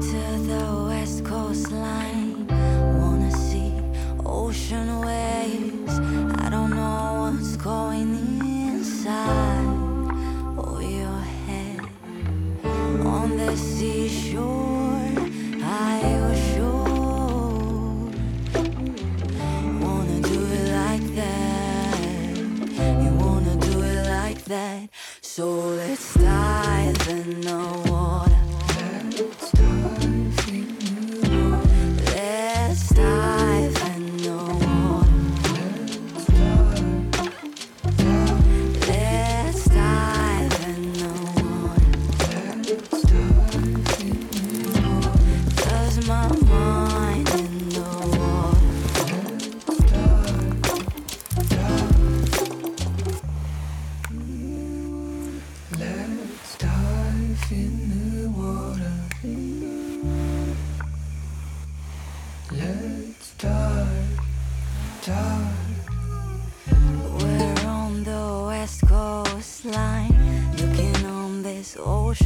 to the west coastline. Wanna see ocean waves. So let's die in the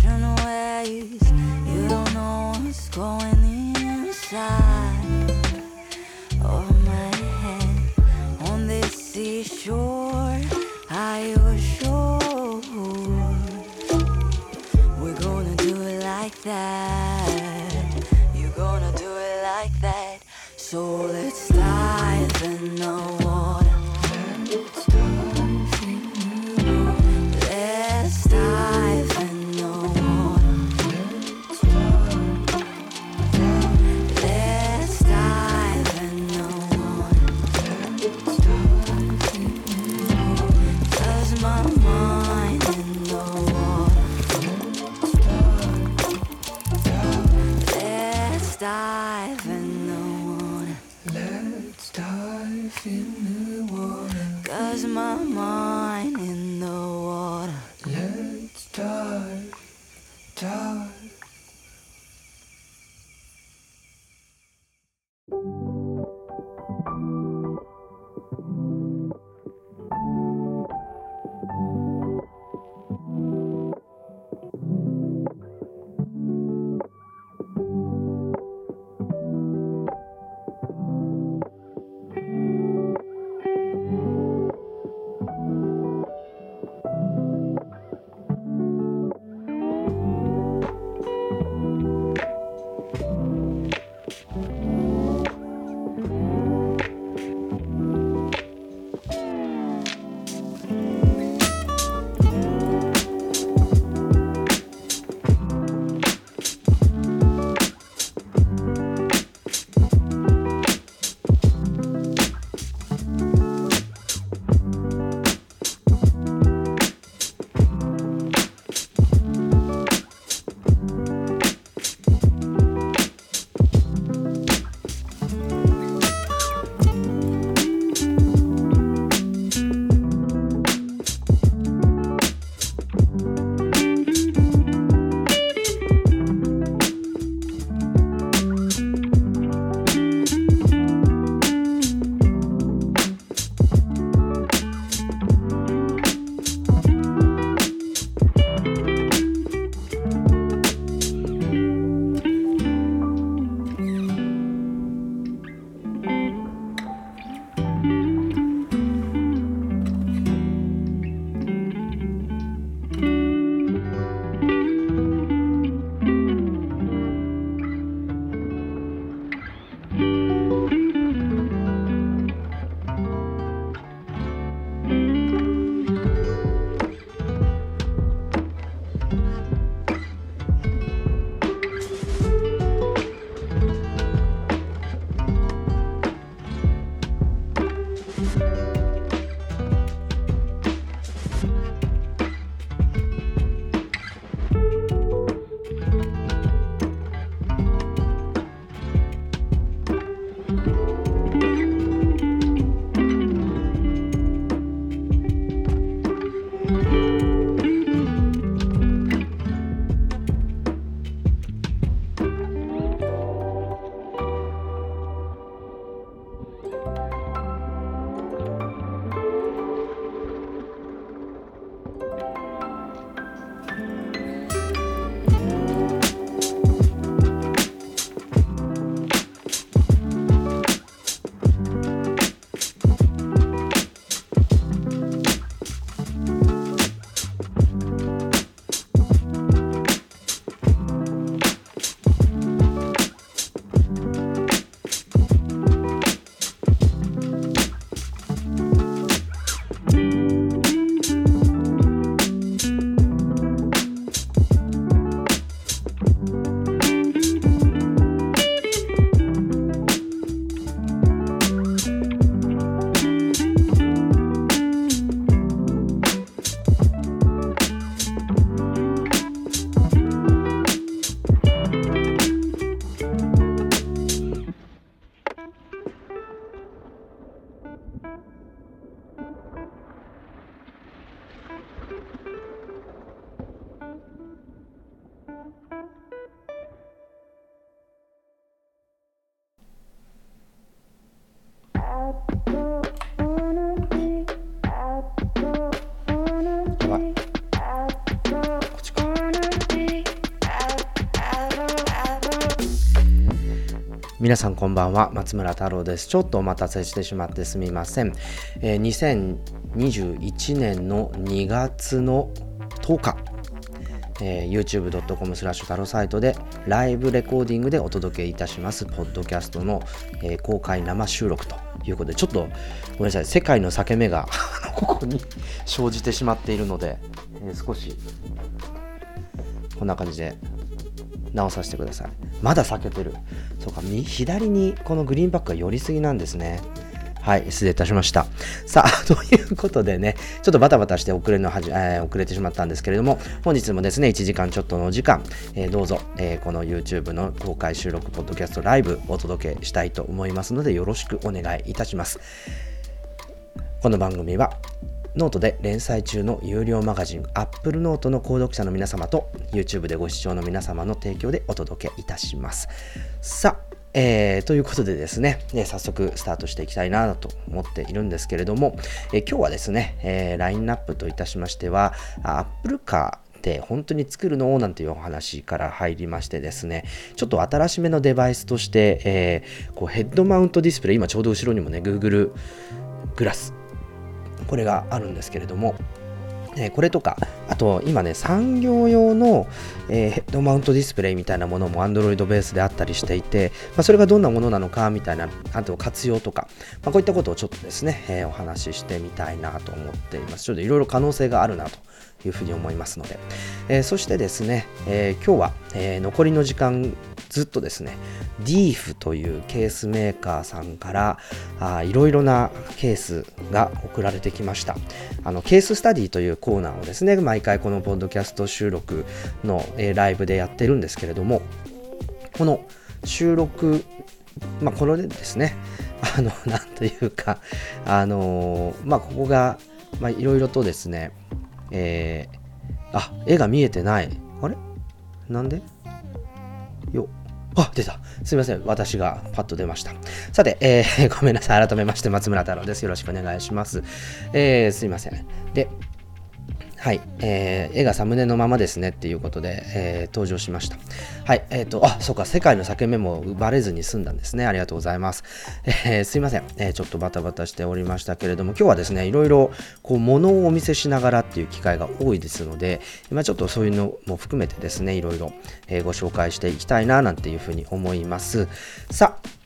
don't know 皆さんこんばんは。松村太郎です。ちょっとお待たせしてしまってすみません、えー2021年の2月の10日。えー youtube.com スラッシュ太郎サイトでライブレコーディングでお届けいたします。ポッドキャストの、えー公開生収録ということで。ちょっとごめんなさい。世界の裂け目がここに 生じてしまっているので、えー少しこんな感じで直させてくださいまだ避けてるそうか右左にこのグリーンバックが寄りすぎなんですねはい、失礼いたしました。さあ、ということでね、ちょっとバタバタして遅れのはじ、えー遅れてしまったんですけれども、本日もですね、1時間ちょっとのお時間、えーどうぞ、えーこの YouTube の公開収録、ポッドキャストライブお届けしたいと思いますので、よろしくお願いいたします。この番組はノートで連載中の有料マガジン Apple ノートの購読者の皆様と YouTube でご視聴の皆様の提供でお届けいたします。さあ、えーということでですね、えー早速スタートしていきたいなと思っているんですけれども、えー今日はですね、えーラインナップといたしましては、あ Apple Car っ本当に作るのなんていうお話から入りましてですね、ちょっと新しめのデバイスとして、えーこうヘッドマウントディスプレイ、今ちょうど後ろにもね、Google グラスこれがあるんですけれども、えこれとか、あと今ね、産業用の、えヘッドマウントディスプレイみたいなものも Android ベースであったりしていて、まあ、それがどんなものなのかみたいな、あと活用とか、まあ、こういったことをちょっとですね、えお話ししてみたいなと思っています。ちょっといろいろ可能性があるなというふうに思いますので、えーそしてですね、えー今日は、えー残りの時間ずっとですね、DEEF というケースメーカーさんからあいろいろなケースが送られてきました。あのケーススタディというコーナーをですね、毎回このポッドキャスト収録の、えーライブでやってるんですけれども、この収録、まあ、これでですね、あの、なんというか、あのまあ、ここが、まあ、いろいろとですね、えーあ、絵が見えてない。あれ？なんで？よあ、出た。すみません。私がパッと出ました。さて、えー ごめんなさい。改めまして、松村太郎です。よろしくお願いします。えーすいません。で、はい、えー絵がサムネのままですねっていうことで、えー登場しました。はい、えっ、と、あ、そうか、世界の裂け目もバレずに済んだんですね。ありがとうございます。えーすいません、えーちょっとバタバタしておりましたけれども、今日はですね、いろいろ、こう、物をお見せしながらっていう機会が多いですので、まあ、ちょっとそういうのも含めてですね、いろいろ、えご紹介していきたいな、なんていうふうに思います。さあ、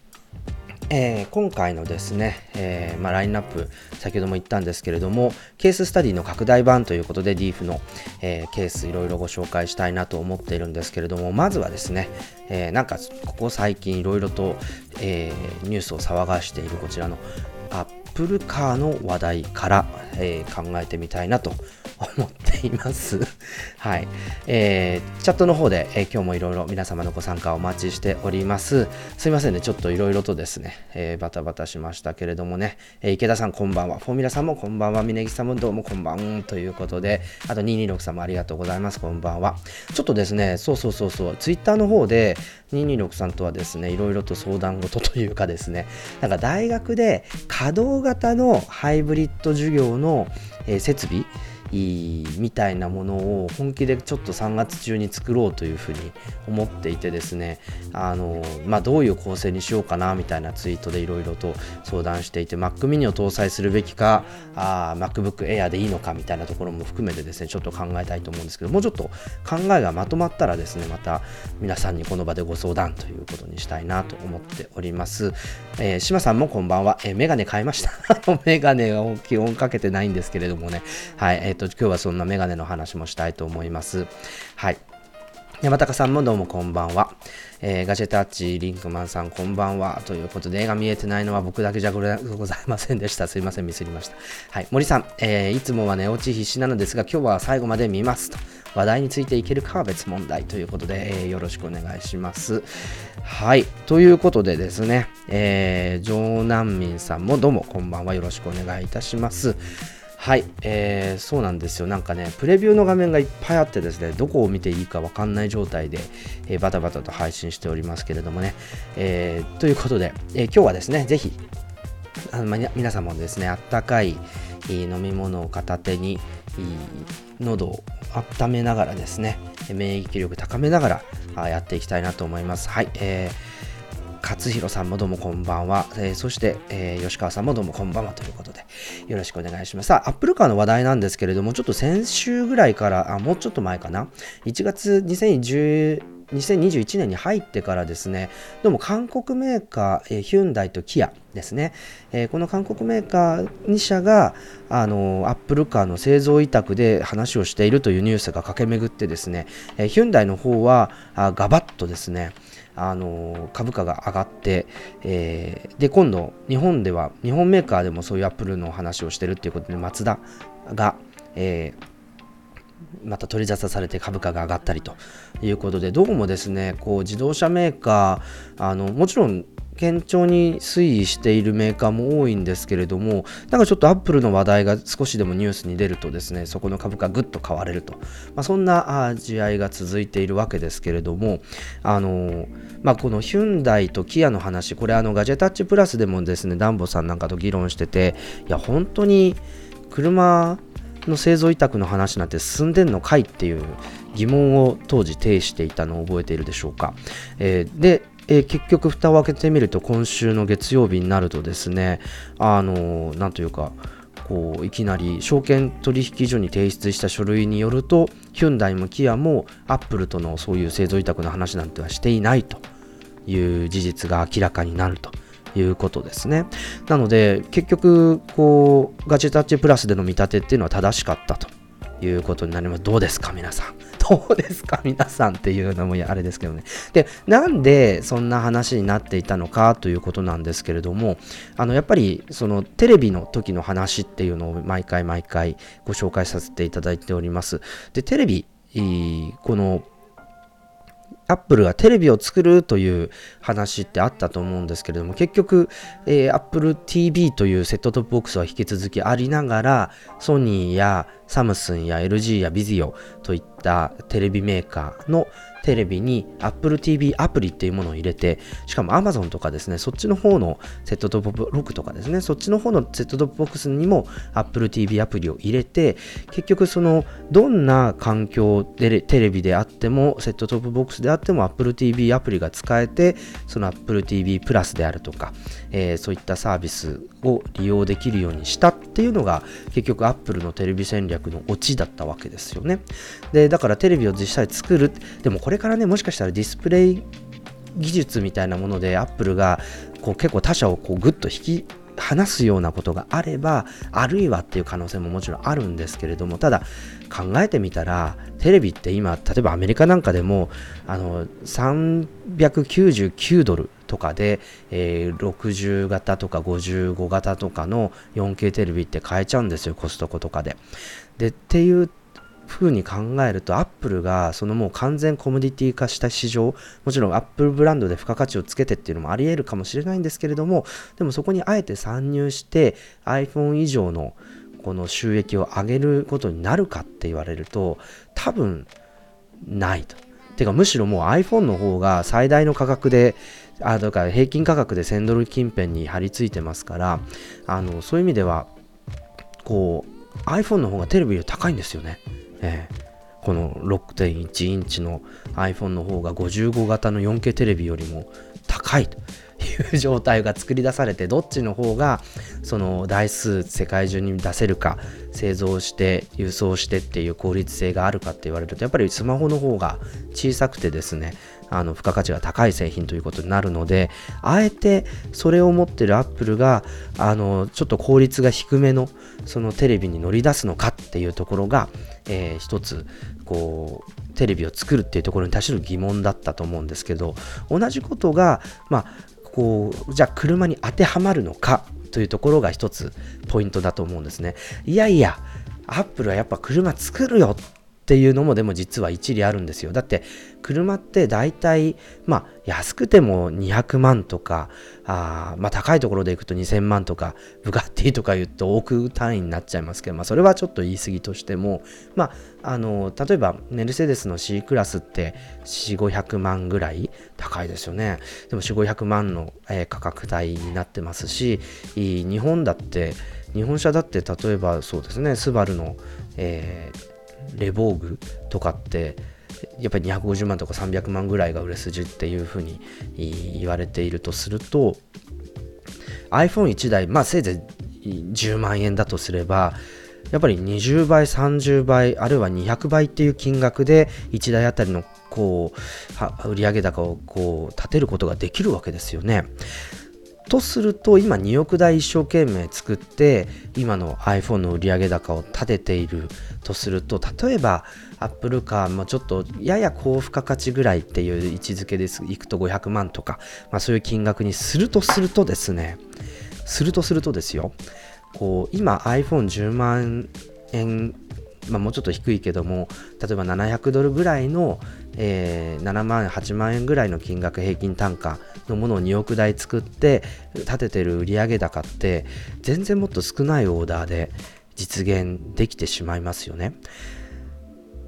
えー今回のですね、えーまあ、ラインナップ先ほども言ったんですけれどもケーススタディの拡大版ということで DEEF の、えーケースいろいろご紹介したいなと思っているんですけれどもまずはですね、えなんかここ最近いろいろと、えニュースを騒がしているこちらのアップルカーの話題から、え考えてみたいなと思っています。はい。えーチャットの方で、えー今日もいろいろ皆様のご参加お待ちしております。すいませんね、ちょっといろいろとですね、えーバタバタしましたけれどもね、えー池田さんこんばんは、フォーミュラさんもこんばんは、峯岸さんもどうもこんばんということで、あと226さんもありがとうございます、こんばんは。ちょっとですね、そうそうそうそう、ツイッターの方で226さんとはですね、いろいろと相談事というかですね、なんか大学で稼働型のハイブリッド授業の、え設備みたいなものを本気でちょっと3月中に作ろうというふうに思っていてですねあの、まあ、どういう構成にしようかなみたいなツイートでいろいろと相談していて Mac mini を搭載するべきかあ MacBook Air でいいのかみたいなところも含めてですねちょっと考えたいと思うんですけどもうちょっと考えがまとまったらですねまた皆さんにこの場でご相談ということにしたいなと思っております、えー、島さんもこんばんは、えー、メガネ買いました。メガネを基本かけてないんですけれどもね。はいえっ、と今日はそんなメガネの話もしたいと思いますはい山高さんもどうもこんばんは。えーガジェタッチリンクマンさんこんばんは。ということで、絵が見えてないのは僕だけじゃございませんでした。すいません、ミスりました。はい。森さん、えーいつもは寝落ち必至なのですが、今日は最後まで見ますと。話題についていけるかは別問題ということで、えーよろしくお願いします。はい。ということでですね、えー、城南民さんもどうもこんばんは。よろしくお願いいたします。はい、えーそうなんですよ。なんかね、プレビューの画面がいっぱいあってですね、どこを見ていいかわかんない状態で、えーバタバタと配信しておりますけれどもね。えーということで、えー今日はですね、ぜひ、あのま皆様もですね、あったかい飲み物を片手に、えー喉を温めながらですね、免疫力高めながらあやっていきたいなと思います。はい、えー勝弘さんもどうもこんばんは。えーそして、えー吉川さんもどうもこんばんはということで、よろしくお願いします。さあ、アップルカーの話題なんですけれども、ちょっと先週ぐらいから、あ、もうちょっと前かな。1月2010 2021年に入ってからですね、どうも韓国メーカー、えヒュンダイとキアですね、えーこの韓国メーカー2社が、あのアップルカーの製造委託で話をしているというニュースが駆け巡ってですね、えヒュンダイの方はあガバッとですね、あの株価が上がって、えーで今度日本では日本メーカーでもそういうアップルの話をしてるっていうことでマツダが、えーまた取り沙汰されて株価が上がったりということでどうもですねこう自動車メーカーあのもちろん堅調に推移しているメーカーも多いんですけれどもなんかちょっとアップルの話題が少しでもニュースに出るとですねそこの株価ぐっと買われると、まあ、そんなあ試合が続いているわけですけれどもあのまあ、このヒュンダイとキアの話これあのガジェタッチプラスでもですねダンボさんなんかと議論してていや本当に車の製造委託の話なんて進んでんのかいっていう疑問を当時呈していたのを覚えているでしょうか。えーで、えー結局蓋を開けてみると今週の月曜日になるとですねあのーなんというかこういきなり証券取引所に提出した書類によるとヒュンダイもキアもアップルとのそういう製造委託の話なんてはしていないという事実が明らかになるということですね。なので結局こうガチタッチプラスでの見立てっていうのは正しかったということになります。どうですか皆さん。どうですか？皆さんっていうのもあれですけどね。で、なんでそんな話になっていたのかということなんですけれども、あのやっぱりそのテレビの時の話っていうのを毎回毎回ご紹介させていただいております。で、テレビ、このアップルがテレビを作るという話ってあったと思うんですけれども結局、えー、Apple TV というセットトップボックスは引き続きありながらソニーやサムスンや LG やビジオといったテレビメーカーのテレビに Apple TV アプリっていうものを入れてしかも Amazon とかですねそっちの方のセットトップボックとかですねそっちの方のセットトップボックスにも Apple TV アプリを入れて結局そのどんな環境でテレビであってもセットトップボックスであっても Apple TV アプリが使えてその Apple TV プラスであるとか、えーそういったサービスを利用できるようにしたっていうのが結局 Apple のテレビ戦略のオチだったわけですよね。でだからテレビを実際作るでもこれれからねもしかしたらディスプレイ技術みたいなものでアップルがこう結構他社をこうグッと引き離すようなことがあればあるいはっていう可能性ももちろんあるんですけれどもただ考えてみたらテレビって今例えばアメリカなんかでもあの399ドルとかで、えー60型とか55型とかの 4K テレビって買えちゃうんですよコストコとかで。でっていう風に考えるとアップルがそのもう完全コモディティ化した市場もちろんアップルブランドで付加価値をつけてっていうのもあり得るかもしれないんですけれどもでもそこにあえて参入して iPhone 以上のこの収益を上げることになるかって言われると多分ないと。てかむしろもう iPhone の方が最大の価格であだから平均価格で1000ドル近辺に張り付いてますからあのそういう意味ではこう iPhone の方がテレビより高いんですよね。ええ。この6.1インチの iPhone の方が55型の 4K テレビよりも高いと。いう状態が作り出されてどっちの方がその台数世界中に出せるか製造して輸送してっていう効率性があるかって言われるとやっぱりスマホの方が小さくてですねあの付加価値が高い製品ということになるのであえてそれを持ってるアップルがあのちょっと効率が低めのそのテレビに乗り出すのかっていうところが、えー一つこうテレビを作るっていうところに対する疑問だったと思うんですけど同じことがまあこうじゃあ車に当てはまるのかというところが一つポイントだと思うんですね。いやいやアップルはやっぱ車作るよっていうのもでも実は一理あるんですよ。だって車って大体まあ安くても200万とかあまあ高いところでいくと2000万とかブガッティとか言うと億単位になっちゃいますけどまあそれはちょっと言い過ぎとしてもまああの例えばメルセデスの C クラスって4500万ぐらい高いですよね。でも4500万の、えー、価格帯になってますし日本だって日本車だって例えばそうですねスバルの、えーレボーグとかってやっぱり250万とか300万ぐらいが売れ筋っていうふうに言われているとすると iPhone1 台まあせいぜい10万円だとすればやっぱり20倍30倍あるいは200倍っていう金額で1台あたりのこう売上高をこう立てることができるわけですよね。とすると今2億台一生懸命作って今の iPhone の売上高を立てているとすると例えば Apple カーもちょっとやや高付加価値ぐらいっていう位置づけです。いくと500万とか、まあ、そういう金額にするとするとですねするとするとですよ。こう今 iPhone10 万円まあ、もうちょっと低いけども例えば700ドルぐらいの、えー、7万8万円ぐらいの金額平均単価のものを2億台作って立ててる売上高って全然もっと少ないオーダーで実現できてしまいますよね。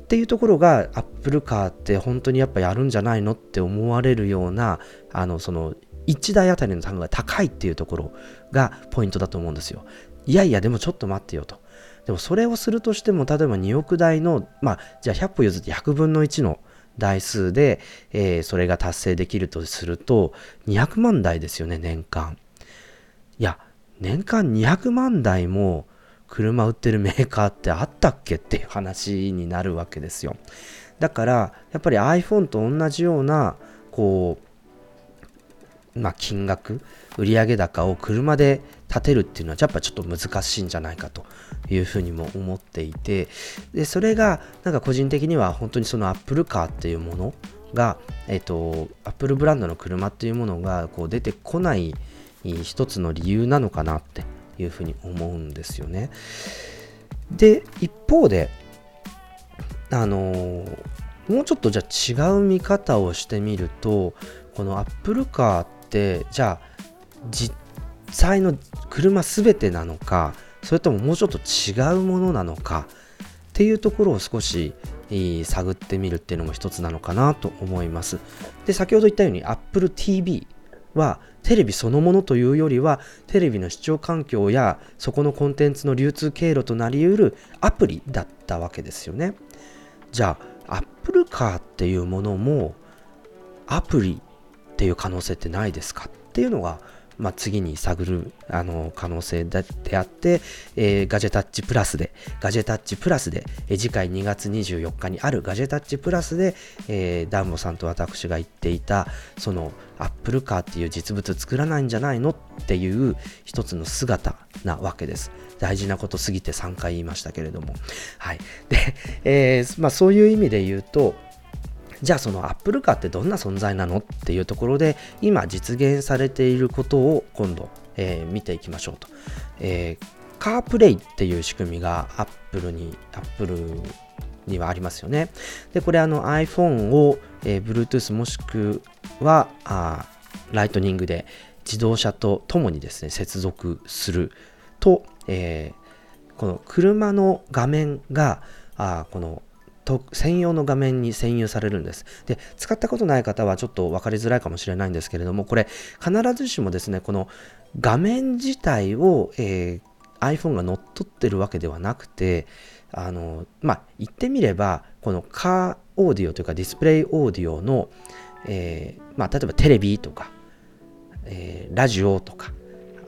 っていうところがアップルカーって本当にやっぱやるんじゃないのって思われるようなあのその1台あたりの単価が高いっていうところがポイントだと思うんですよ。いやいやでもちょっと待ってよと。でもそれをするとしても、例えば2億台の、まあ、じゃあ100歩譲って100分の1の台数で、えー、それが達成できるとすると、200万台ですよね、年間。いや、年間200万台も車売ってるメーカーってあったっけっていう話になるわけですよ。だから、やっぱり iPhone と同じような、こう、まあ、金額、売上高を車で立てるっていうのはやっぱちょっと難しいんじゃないかというふうにも思っていてでそれがなんか個人的には本当にそのアップルカーっていうものが、えっ、と、アップルブランドの車っていうものがこう出てこない一つの理由なのかなっていうふうに思うんですよね。で、一方で、あのもうちょっとじゃあ違う見方をしてみると、このアップルカーって、じゃあ実際の車全てなのかそれとももうちょっと違うものなのかっていうところを少し探ってみるっていうのも一つなのかなと思います。で、先ほど言ったように Apple TV はテレビそのものというよりはテレビの視聴環境やそこのコンテンツの流通経路となりうるアプリだったわけですよね。じゃあ Apple Car っていうものもアプリっていう可能性ってないですか？っていうのがまあ、次に探るあの可能性であって、えー、ガジェタッチプラスで、ガジェタッチプラスで、えー、次回2月24日にあるガジェタッチプラスで、えー、ダンボさんと私が言っていた、そのアップルカーっていう実物作らないんじゃないのっていう一つの姿なわけです。大事なことすぎて3回言いましたけれども。はい。で、えー、まあそういう意味で言うと、じゃあそのアップルカーってどんな存在なのっていうところで今実現されていることを今度、えー、見ていきましょうと、えー、 CarPlay っていう仕組みがアップルにアップルにはありますよね。でこれあの iPhone を、えー、Bluetooth もしくはあライトニングで自動車とともにですね接続すると、えー、この車の画面があこのと専用の画面に占有されるんです。で、使ったことない方はちょっと分かりづらいかもしれないんですけれども、これ必ずしもですね、この画面自体を、えー、iPhone が乗っ取ってるわけではなくて、あの、まあ、言ってみれば、このカーオーディオというかディスプレイオーディオの、えー、まあ、例えばテレビとか、えー、ラジオとか、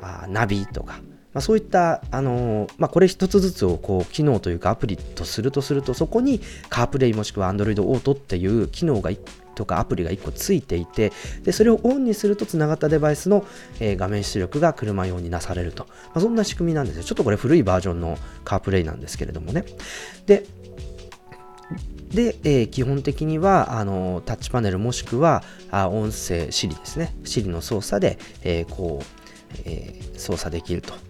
あナビとか、まあ、そういった、あのー、まあ、これ一つずつをこう機能というかアプリとするとするとそこに CarPlay もしくは Android Auto っていう機能がとかアプリが1個ついていてでそれをオンにするとつながったデバイスの、えー、画面出力が車用になされると、まあ、そんな仕組みなんですよ。ちょっとこれ古いバージョンの CarPlay なんですけれどもね。でで、えー基本的にはあのタッチパネルもしくはあ音声 Siri ですね。Siri の操作で、えーこう、え操作できると。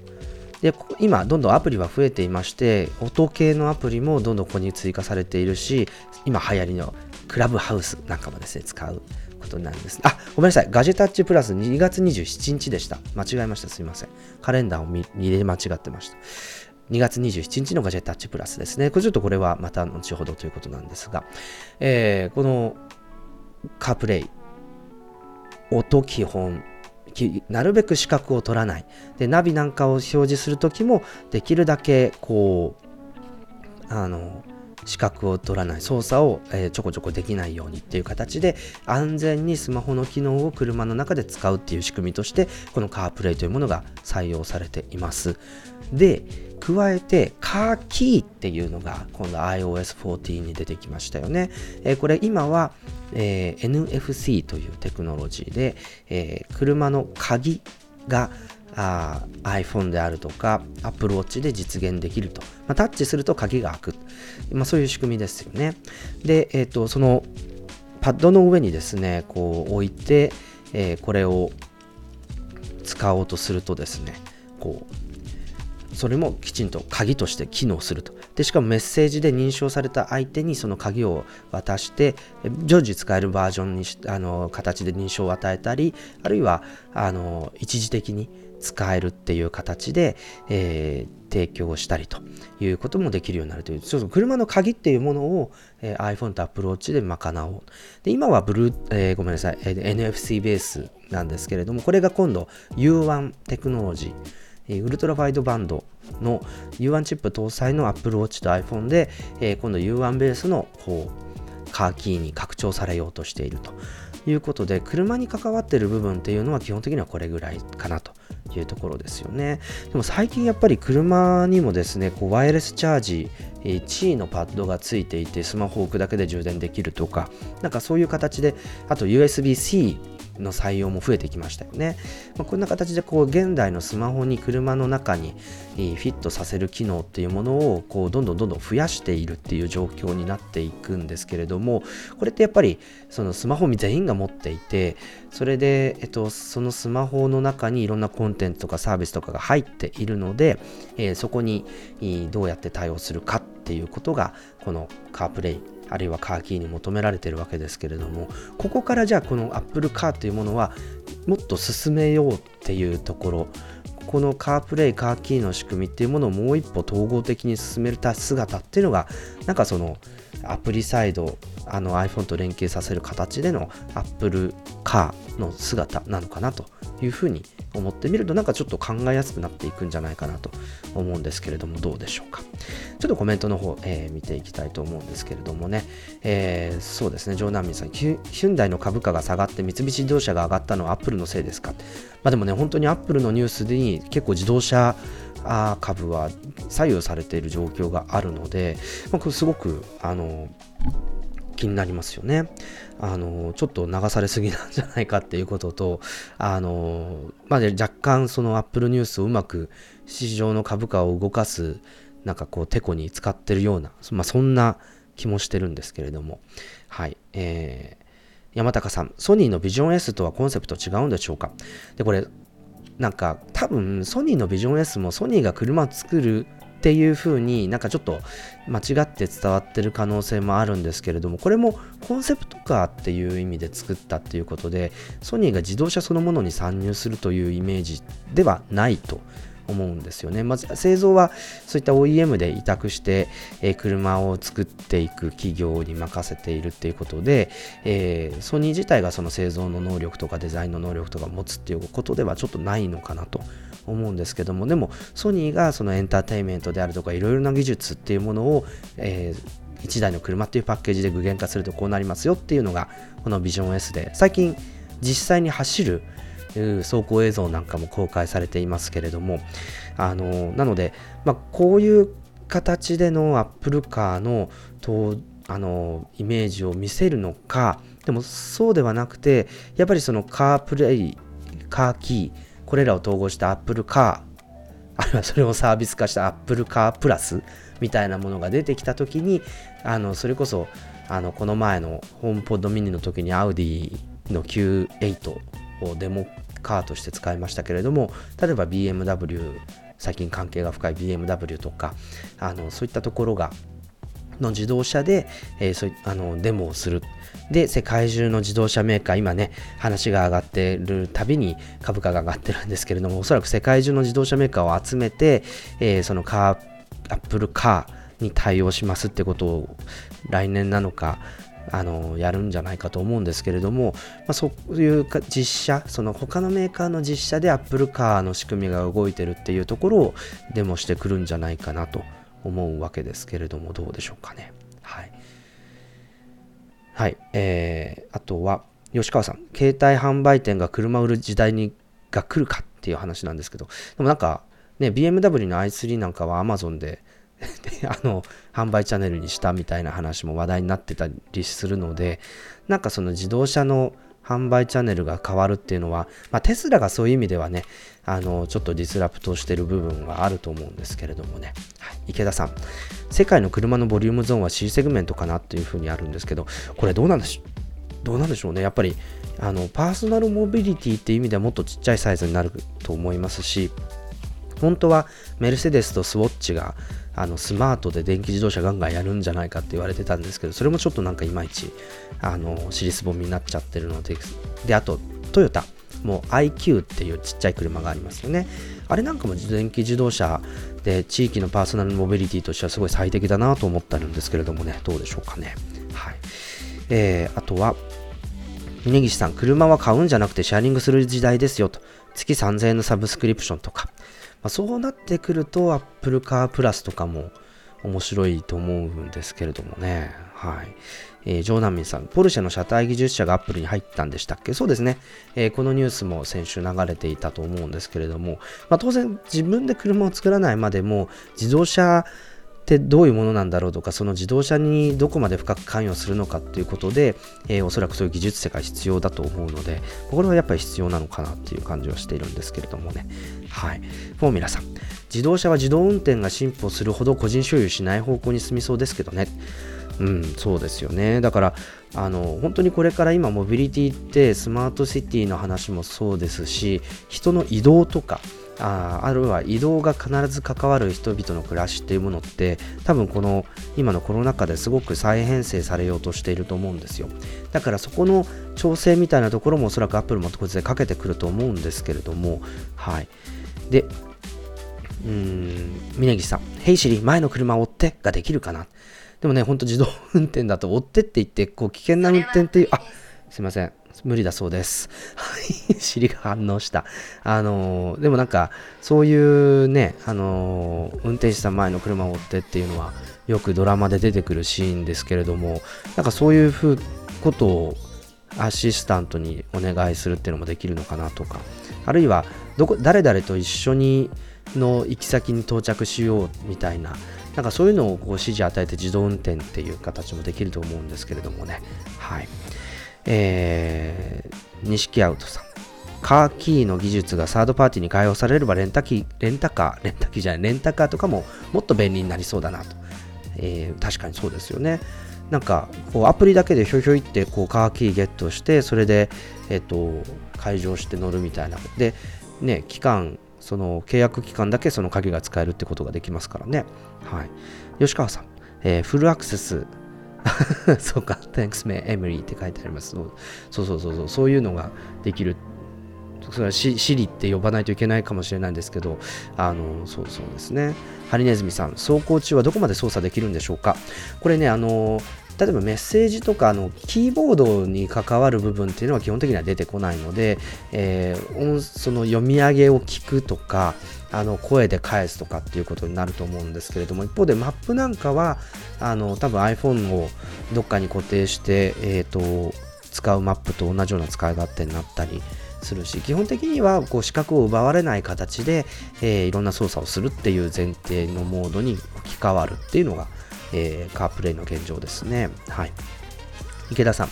で今どんどんアプリは増えていまして音系のアプリもどんどんここに追加されているし今流行りのクラブハウスなんかもですね使うことになるんです。あごめんなさい。ガジェタッチプラス2月27日でした。間違えました。すいません。カレンダーを見入れ間違ってました。2月27日のガジェタッチプラスですね。これちょっとこれはまた後ほどということなんですが、えーこのカープレイ音基本なるべく視覚を取らない。でナビなんかを表示するときもできるだけこうあの視覚を取らない。操作を、えーちょこちょこできないようにっていう形で安全にスマホの機能を車の中で使うっていう仕組みとしてこのカープレイというものが採用されています。で加えてカーキーっていうのが今度 iOS14 に出てきましたよね、えーこれ今は、えー NFC というテクノロジーで、えー車の鍵があ iPhone であるとか Apple Watch で実現できると、まあ、タッチすると鍵が開く、まあ、そういう仕組みですよね。で、えー、とそのパッドの上にですねこう置いて、えーこれを使おうとするとですねこうそれもきちんと鍵として機能すると。でしかもメッセージで認証された相手にその鍵を渡して、常時使えるバージョンにしあの形で認証を与えたり、あるいはあの一時的に使えるっていう形で、えー提供したりということもできるようになるという、ちょっと車の鍵っていうものを、えー iPhone と Apple Watch で賄おう。で今はブルー、えーごめんなさい、えー NFC ベースなんですけれども、これが今度 U1 テクノロジー。えーウルトラワイドバンドの U1 チップ搭載の Apple Watch と iPhone で、えー今度 U1 ベースのこうカーキーに拡張されようとしているということで車に関わっている部分っていうのは基本的にはこれぐらいかなというところですよね。でも最近やっぱり車にもですねこうワイヤレスチャージ1位のパッドがついていてスマホを置くだけで充電できるとかなんかそういう形であと USB-C の採用も増えてきましたよね。まあ、こんな形でこう現代のスマホに車の中にフィットさせる機能っていうものをこうどんどんどんどん増やしているっていう状況になっていくんですけれどもこれってやっぱりそのスマホ全員が持っていてそれで、えっと、そのスマホの中にいろんなコンテンツとかサービスとかが入っているので、えーそこにどうやって対応するかっていうことがこのカープレイあるいはカーキーに求められているわけですけれどもここからじゃあこの Apple Car というものはもっと進めようっていうところこのカープレイカーキーの仕組みっていうものをもう一歩統合的に進めた姿っていうのがなんかそのアプリサイドあの iPhone と連携させる形での Apple Car の姿なのかなというふうに思ってみるとなんかちょっと考えやすくなっていくんじゃないかなと思うんですけれどもどうでしょうか？ちょっとコメントの方、えー見ていきたいと思うんですけれどもね、えーそうですね、ジョーナンミンさん、ヒュンダイの株価が下がって三菱自動車が上がったのはアップルのせいですか？まあでもね、本当にアップルのニュースに結構自動車あ株は左右されている状況があるので、まあ、すごく、あの、気になりますよね。あの、ちょっと流されすぎなんじゃないかっていうことと、あの、まあ、で若干そのアップルニュースをうまく市場の株価を動かす、なんかこう、テコに使ってるような、まあ、そんな気もしてるんですけれども、はい。えー山高さん、ソニーのビジョン S とはコンセプト違うんでしょうか？で、これ、なんか多分ソニーのビジョン S もソニーが車を作るっていう風になんかちょっと間違って伝わってる可能性もあるんですけれどもこれもコンセプトカーっていう意味で作ったっていうことでソニーが自動車そのものに参入するというイメージではないと。思うんですよね。まず製造はそういった OEM で委託して、えー車を作っていく企業に任せているっていうことで、えーソニー自体がその製造の能力とかデザインの能力とか持つっていうことではちょっとないのかなと思うんですけどもでもソニーがそのエンターテインメントであるとかいろいろな技術っていうものを、え1台の車っていうパッケージで具現化するとこうなりますよっていうのがこのビジョン S で最近実際に走る走行映像なんかも公開されていますけれどもあのなので、まあ、こういう形でのアップルカーのあのイメージを見せるのかでもそうではなくてやっぱりそのカープレイカーキーこれらを統合したアップルカーあるいは それをサービス化した Apple Car Plus みたいなものが出てきた時にあのそれこそあのこの前のホームポッドミニの時にアウディの Q8 をデモカーとして使いましたけれども例えば BMW 最近関係が深い BMW とかあのそういったところがの自動車で、えー、そうあのデモをする。で、世界中の自動車メーカー、今ね、話が上がってるたびに株価が上がってるんですけれども、おそらく世界中の自動車メーカーを集めて、えー、そのカー、アップルカーに対応しますってことを来年なのか、あのやるんじゃないかと思うんですけれども、まあ、そういうか実写その他のメーカーの実写でアップルカーの仕組みが動いてるっていうところをデモしてくるんじゃないかなと思うわけですけれどもどうでしょうかね。はい。はい。えー、あとは吉川さん。携帯販売店が車売る時代にが来るかっていう話なんですけど。でもなんかね BMW の i3 なんかは Amazon で あの販売チャンネルにしたみたいな話も話題になってたりするのでなんかその自動車の販売チャンネルが変わるっていうのは、まあ、テスラがそういう意味ではねあのちょっとディスラプトしてる部分はあると思うんですけれどもね、はい、池田さん世界の車のボリュームゾーンは C セグメントかなっていうふうにあるんですけどこれどうなんでしょう？どうなんでしょうね？やっぱりあのパーソナルモビリティっていう意味ではもっとちっちゃいサイズになると思いますし本当はメルセデスとスウォッチがあのスマートで電気自動車ガンガンやるんじゃないかって言われてたんですけどそれもちょっとなんかいまいちあの尻すぼみになっちゃってるのでであとトヨタ。もう iQ っていうちっちゃい車がありますよね。あれなんかも電気自動車で地域のパーソナルモビリティとしてはすごい最適だなと思ってるんですけれどもね。どうでしょうかね。はい。えー、あとは峯岸さん車は買うんじゃなくてシェアリングする時代ですよと。月3000円のサブスクリプションとか。まあ、そうなってくると Apple Car Plus とかも面白いと思うんですけれどもね。はい。えー、ジョーナミンさん、ポルシェの車体技術者がアップルに入ったんでしたっけ？そうですね、えー、このニュースも先週流れていたと思うんですけれども、まあ、当然自分で車を作らないまでも自動車ってどういうものなんだろうとかその自動車にどこまで深く関与するのかっていうことで、えー、おそらくそういう技術世界必要だと思うのでこれはやっぱり必要なのかなっていう感じはしているんですけれどもね。はい。フォーミュラさん自動車は自動運転が進歩するほど個人所有しない方向に進みそうですけどね。うん、そうですよね。だから、あの、本当にこれから今、モビリティってスマートシティの話もそうですし、人の移動とか、ああるいは移動が必ず関わる人々の暮らしっていうものって多分この今のコロナ禍ですごく再編成されようとしていると思うんですよ。だからそこの調整みたいなところもおそらくアップルもこっちでかけてくると思うんですけれども。はい。でうん峯岸さん「ヘイシリ前の車を追って」ができるかな。でもねほんと自動運転だと追ってって言ってこう危険な運転っていうあすいません。無理だそうです。はい、尻が反応した。あのー、でもなんか、そういうね、あのー、運転手さん前の車を追ってっていうのは、よくドラマで出てくるシーンですけれども、なんかそういうふうことをアシスタントにお願いするっていうのもできるのかなとか、あるいは、どこ、誰々と一緒にの行き先に到着しようみたいな、なんかそういうのをこう指示与えて自動運転っていう形もできると思うんですけれどもね。はい。えー、錦アウトさん。カーキーの技術がサードパーティーに開放されればレンタキ、レンタカー、レンタキーじゃない、レンタカーとかももっと便利になりそうだなと。えー、確かにそうですよね。なんか、こうアプリだけでひょひょいってこうカーキーゲットして、それで、えっ、ー、と、解錠して乗るみたいな。で、ね、期間、その契約期間だけその鍵が使えるってことができますからね。はい。吉川さん、えー、フルアクセス そうか、Thanks me, Emily って書いてあります。そうそうそうそう、そういうのができる。それはシリって呼ばないといけないかもしれないんですけど、あの、そうそうですね。ハリネズミさん、走行中はどこまで操作できるんでしょうか？これね、あの、例えばメッセージとかあのキーボードに関わる部分っていうのは基本的には出てこないので、えー、その読み上げを聞くとか、あの声で返すとかっていうことになると思うんですけれども一方でマップなんかはあの多分 iPhone をどっかに固定して、えーと、使うマップと同じような使い勝手になったりするし基本的にはこう視覚を奪われない形で、えー、いろんな操作をするっていう前提のモードに置き換わるっていうのが、えー、カープレイの現状ですね。はい池田さん。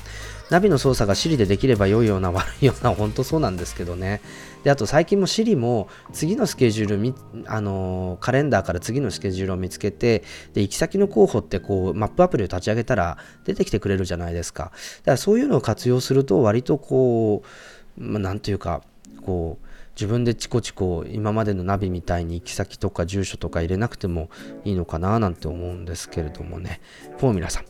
ナビの操作が Siri でできれば良いような悪いような、本当そうなんですけどね。で、あと最近も Siri も次のスケジュールみ、あのカレンダーから次のスケジュールを見つけて、で、行き先の候補ってこう、マップアプリを立ち上げたら出てきてくれるじゃないですか。だからそういうのを活用すると割とこう、まあ、なんていうか、こう、自分でチコチコ今までのナビみたいに行き先とか住所とか入れなくてもいいのかななんて思うんですけれどもね。フォーミュラさん。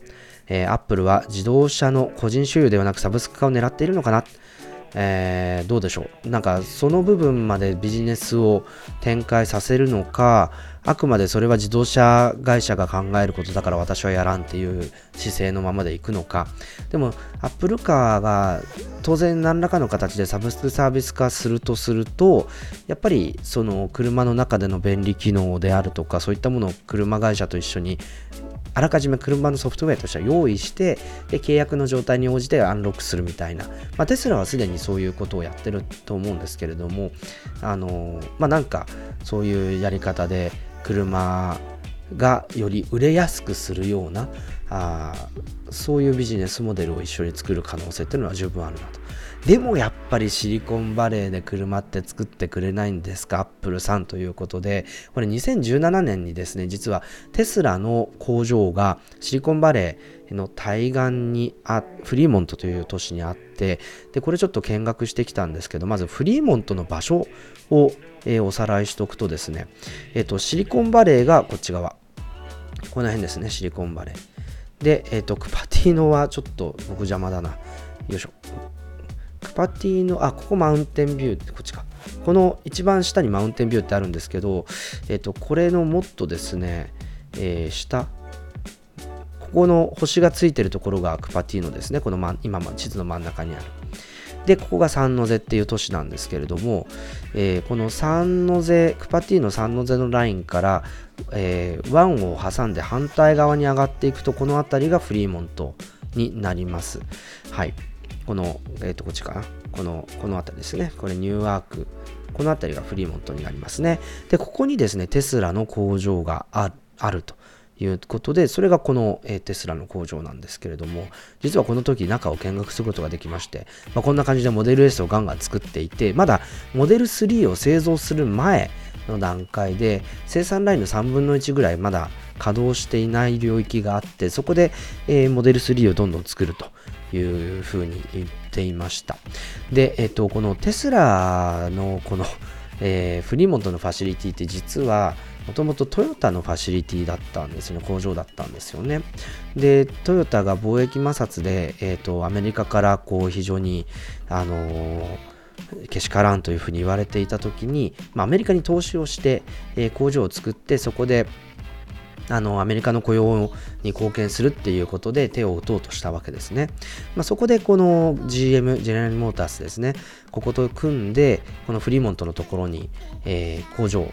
えー、アップルは自動車の個人所有ではなくサブスク化を狙っているのかなえー、どうでしょう。なんかその部分までビジネスを展開させるのかあくまでそれは自動車会社が考えることだから私はやらんっていう姿勢のままでいくのか。でもアップルカーが当然何らかの形でサブスクサービス化するとするとやっぱりその車の中での便利機能であるとかそういったものを車会社と一緒にあらかじめ車のソフトウェアとしては用意してで契約の状態に応じてアンロックするみたいな、まあ、テスラはすでにそういうことをやってると思うんですけれどもあのまあなんかそういうやり方で車がより売れやすくするようなあそういうビジネスモデルを一緒に作る可能性っていうのは十分あるなと。でもやっぱりシリコンバレーで車って作ってくれないんですか？アップルさんということで、これ2017年にですね、実はテスラの工場がシリコンバレーの対岸にあ、フリーモントという都市にあって、で、これちょっと見学してきたんですけど、まずフリーモントの場所を、えー、おさらいしておくとですね、えっ、ー、と、シリコンバレーがこっち側。この辺ですね、シリコンバレー。で、えっ、ー、と、クパティーノはちょっと僕邪魔だな。よいしょ。パティの、あ、ここマウンテンビューって、こっちか。この一番下にマウンテンビューってあるんですけど、えっ、と、これのもっとですね、えー、下、ここの星がついてるところがクパティーノですね。この、ま、今、地図の真ん中にある。で、ここがサンノゼっていう都市なんですけれども、えー、このサンノゼ、クパティーノサンノゼのラインから、えー、湾を挟んで反対側に上がっていくと、この辺りがフリーモントになります。はい。この、えっ、ー、と、こっちか？な。この、この辺りですね。これニューアーク。この辺りがフリーモントになりますね。で、ここにですね、テスラの工場があると。いうことで、それがこの、えー、テスラの工場なんですけれども、実はこの時中を見学することができまして、まあ、こんな感じでモデル S をガンガン作っていて、まだモデル3を製造する前の段階で、生産ラインの3分の1ぐらいまだ稼働していない領域があって、そこで、えー、モデル3をどんどん作るというふうに言っていました。で、えっと、このテスラのこの、えー、フリーモントのファシリティって実はもともとトヨタのファシリティだったんですね、工場だったんですよね。で、トヨタが貿易摩擦で、えーと、アメリカからこう非常に、あのー、けしからんというふうに言われていた時に、まあ、アメリカに投資をして、えー、工場を作ってそこであのアメリカの雇用に貢献するっていうことで手を打とうとしたわけですね。まあ、そこでこの GM、ジェネラルモータースですね、ここと組んで、このフリーモントのところに、えー、工場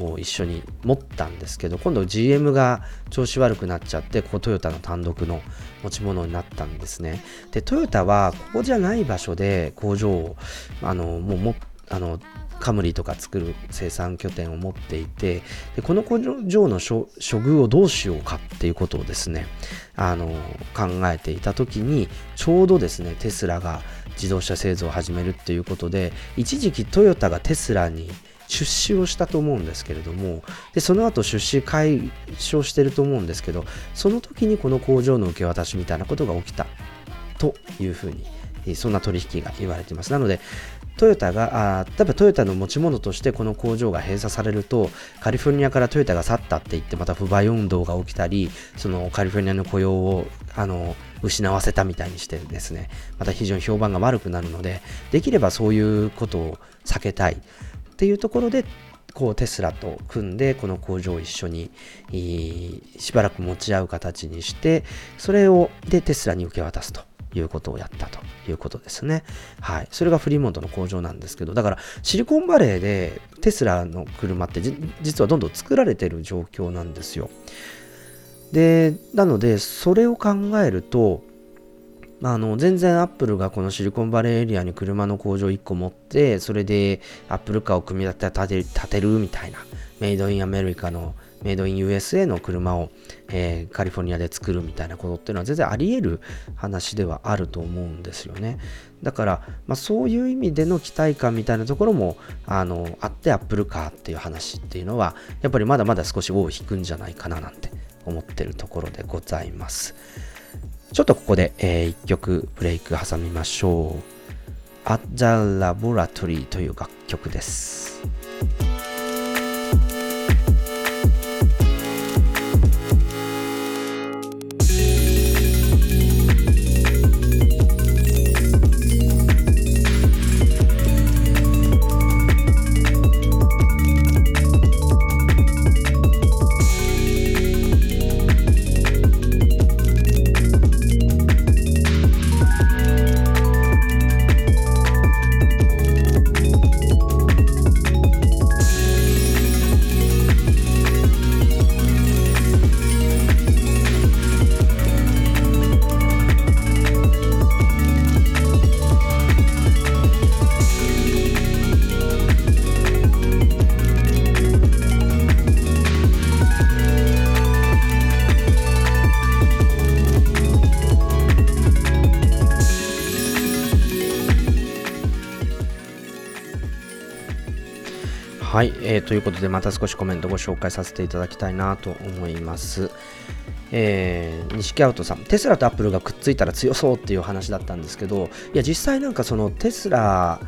を一緒に持ったんですけど、今度 GM が調子悪くなっちゃって、ここトヨタの単独の持ち物になったんですね。で、トヨタはここじゃない場所で工場を、あの、もうも、あの、カムリとか作る生産拠点を持っていてでこの工場の処遇をどうしようかっていうことをですねあの考えていた時にちょうどですねテスラが自動車製造を始めるっていうことで一時期トヨタがテスラに出資をしたと思うんですけれどもでその後出資解消してると思うんですけどその時にこの工場の受け渡しみたいなことが起きたというふうにそんな取引が言われています。なので、トヨタが、あ例えばトヨタの持ち物としてこの工場が閉鎖されると、カリフォルニアからトヨタが去ったって言って、また不買運動が起きたり、そのカリフォルニアの雇用を、あの、失わせたみたいにしてですね、また非常に評判が悪くなるので、できればそういうことを避けたい。っていうところで、こうテスラと組んでこの工場を一緒にしばらく持ち合う形にしてそれをでテスラに受け渡すと。いうことをやったということですね。はい。それがフリーモントの工場なんですけど、だからシリコンバレーでテスラの車って実はどんどん作られてる状況なんですよ。で、なので、それを考えると、あの全然アップルがこのシリコンバレーエリアに車の工場1個持ってそれでアップルカーを組み立てて建てるみたいなメイドインアメリカのメイドイン USA の車を、えー、カリフォルニアで作るみたいなことっていうのは全然あり得る話ではあると思うんですよね。だから、まあ、そういう意味での期待感みたいなところもあのあってアップルカーっていう話っていうのはやっぱりまだまだ少し尾を引くんじゃないかななんて思ってるところでございます。ちょっとここで、えー、1曲ブレイク挟みましょう。At the Laboratory という楽曲です。はい、えー、ということでまた少しコメントご紹介させていただきたいなと思います。えー、アウトさん、テスラとアップルがくっついたら強そうっていう話だったんですけど、いや、実際なんかそのテスラ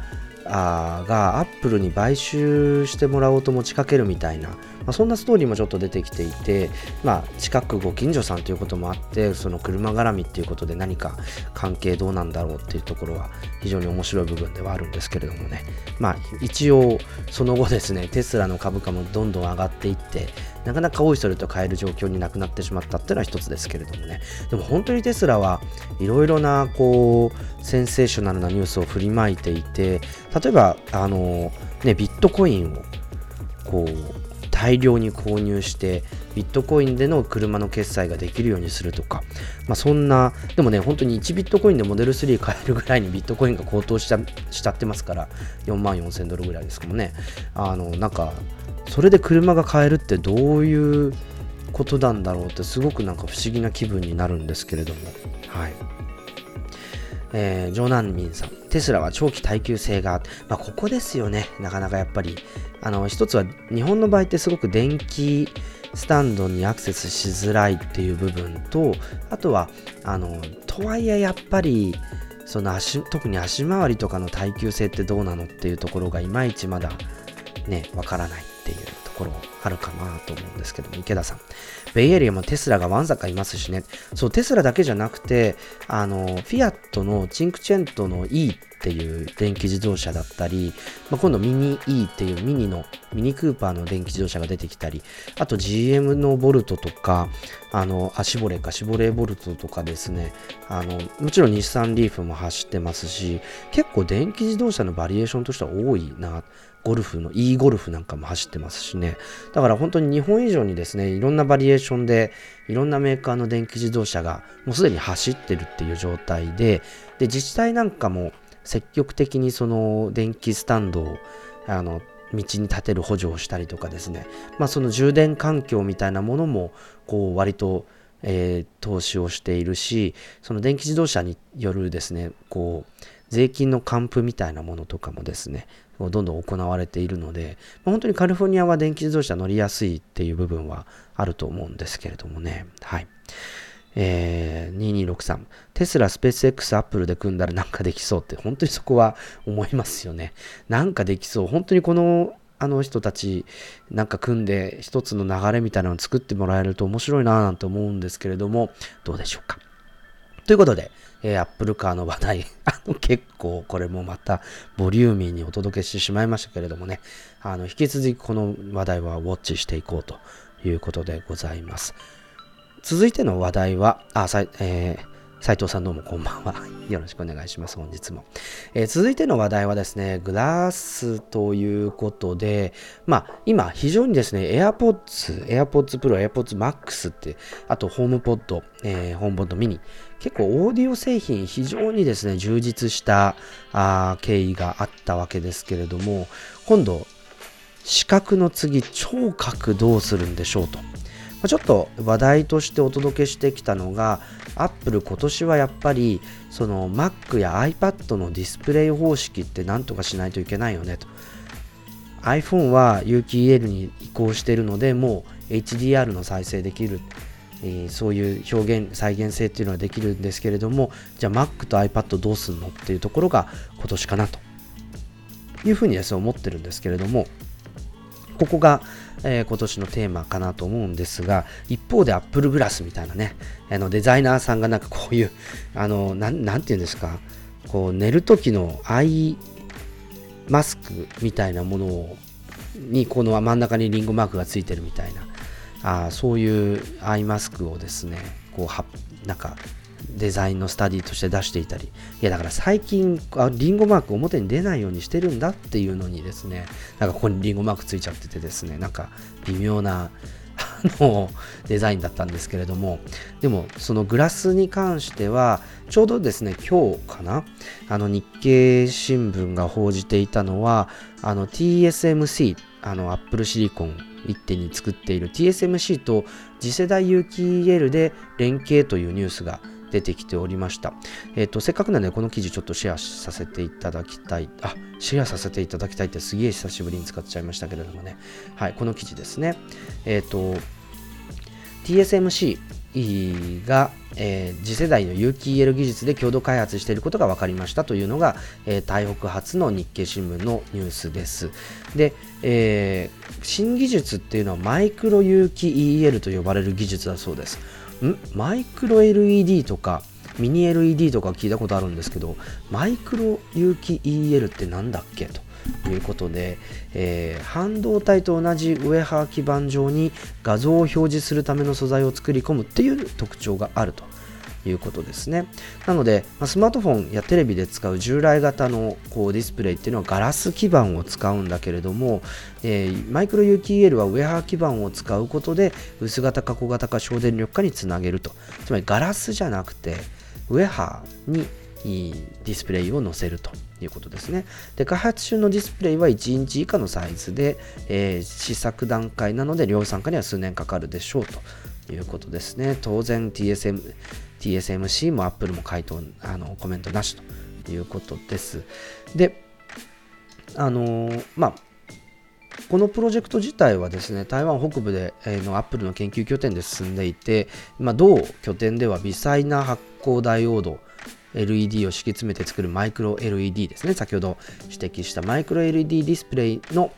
がアップルに買収してもらおうと持ちかけるみたいな、まあ、そんなストーリーもちょっと出てきていて、まあ、近くご近所さんということもあってその車絡みっていうことで何か関係どうなんだろうっていうところは非常に面白い部分ではあるんですけれどもね。まあ一応その後ですねテスラの株価もどんどん上がっていってなかなかおいそれと買える状況になくなってしまったっていうのは一つですけれどもね。でも本当にテスラはいろいろなこうセンセーショナルなニュースを振りまいていて例えばあのねビットコインをこう大量に購入してビットコインでの車の決済ができるようにするとか、まあ、そんなでもね本当に1ビットコインでモデル3買えるぐらいにビットコインが高騰しちゃしちゃってますから。4万4000ドルぐらいですかもね。あのなんかそれで車が買えるってどういうことなんだろうってすごくなんか不思議な気分になるんですけれども。はい。えー、ジョーナンミンさん、テスラは長期耐久性が、まあ、ここですよね、なかなかやっぱり。あの、一つは日本の場合ってすごく電気スタンドにアクセスしづらいっていう部分と、あとは、あの、とはいえやっぱり、その足、特に足回りとかの耐久性ってどうなのっていうところがいまいちまだね、わからないっていうころあるかなと思うんですけども、池田さん。ベイエリアもテスラがわんさかいますしね。そう、テスラだけじゃなくて、あの、フィアットのチンクチェントの E っていう電気自動車だったり、まあ、今度ミニ E っていうミニの、ミニクーパーの電気自動車が出てきたり、あと GM のボルトとか、あの、あ、シボレか、シボレーボルトとかですね、あの、もちろん日産リーフも走ってますし、結構電気自動車のバリエーションとしては多いな。ゴルフの e ゴルフなんかも走ってますしね。だから本当に日本以上にですね、いろんなバリエーションで、いろんなメーカーの電気自動車がもうすでに走ってるっていう状態で、で、自治体なんかも積極的にその電気スタンドを、あの、道に立てる補助をしたりとかですね、まあその充電環境みたいなものも、こう割と、えー、投資をしているし、その電気自動車によるですね、こう、税金の還付みたいなものとかもですね、どんどん行われているので、本当にカリフォルニアは電気自動車乗りやすいっていう部分はあると思うんですけれどもね。はい。えー、2263テスラ、スペース X、アップルで組んだらなんかできそうって本当にそこは思いますよね。なんかできそう。本当にこのあの人たちなんか組んで一つの流れみたいなのを作ってもらえると面白いなぁなんて思うんですけれどもどうでしょうか。ということで、えー、アップルカーの話題、あの、結構これもまたボリューミーにお届けしてしまいましたけれどもね、あの、引き続きこの話題はウォッチしていこうということでございます。続いての話題は、あ、さえー斉藤さんどうもこんばんは。よろしくお願いします。本日も。えー、続いての話題はですね、グラスということで、まあ今非常にですね、AirPods、AirPods Pro、AirPods Max って、あと HomePod、えー、HomePod mini、結構オーディオ製品非常にですね、充実したあ経緯があったわけですけれども、今度視覚の次聴覚どうするんでしょうと。ちょっと話題としてお届けしてきたのが Apple 今年はやっぱりその Mac や iPad のディスプレイ方式って何とかしないといけないよねと。iPhone は有機 EL に移行しているのでもう HDR の再生できる、え、そういう表現再現性っていうのはできるんですけれどもじゃあ Mac と iPad どうすんのっていうところが今年かなと。いうふうにですね思ってるんですけれどもここが、えー、今年のテーマかなと思うんですが、一方で Apple Glass みたいなね、あのデザイナーさんがなんかこういう、あの、な、なんていうんですか、こう寝る時のアイマスクみたいなものをにこの真ん中にリンゴマークがついてるみたいなあそういうアイマスクをですねこうはなんかデザインのスタディとして出していたり。いやだから最近あリンゴマーク表に出ないようにしてるんだっていうのにですねなんかここにリンゴマークついちゃっててですねなんか微妙なあのデザインだったんですけれども。でもそのグラスに関してはちょうどですね今日かなあの日経新聞が報じていたのはあの TSMC あのアップルシリコン一手に作っている TSMC と次世代有機 EL で連携というニュースが出てきておりました。えっ、ー、と、せっかくなんでこの記事ちょっとシェアさせていただきたい。あ、シェアさせていただきたいってすげえ久しぶりに使っちゃいましたけれどもね。はい、この記事ですね。えっ、ー、と、TSMC が、えー、次世代の有機 EL 技術で共同開発していることが分かりましたというのが、えー、台北発の日経新聞のニュースです。で、えー、新技術っていうのはマイクロ有機 EL と呼ばれる技術だそうです。ん？マイクロ LED とかミニ LED とか聞いたことあるんですけどマイクロ有機 EL って何だっけということで、えー、半導体と同じウェハー基板上に画像を表示するための素材を作り込むっていう特徴があるということですね。なので、ま、スマートフォンやテレビで使う従来型のこうディスプレイっていうのはガラス基板を使うんだけれども、えー、マイクロ有機 EL はウェハー基板を使うことで薄型加工型化省電力化につなげると。つまりガラスじゃなくてウェハーにディスプレイを載せるということですね。で開発中のディスプレイは1インチ以下のサイズで、えー、試作段階なので量産化には数年かかるでしょうということですね。当然 TSM TSMC も Apple も回答あのコメントなしということです。で、あのー、まあ、このプロジェクト自体はですね、台湾北部で、えー、の Apple の研究拠点で進んでいて、まあ、同拠点では微細な発光ダイオード LED を敷き詰めて作るマイクロ LED ですね。先ほど指摘したマイクロ LED ディスプレイの、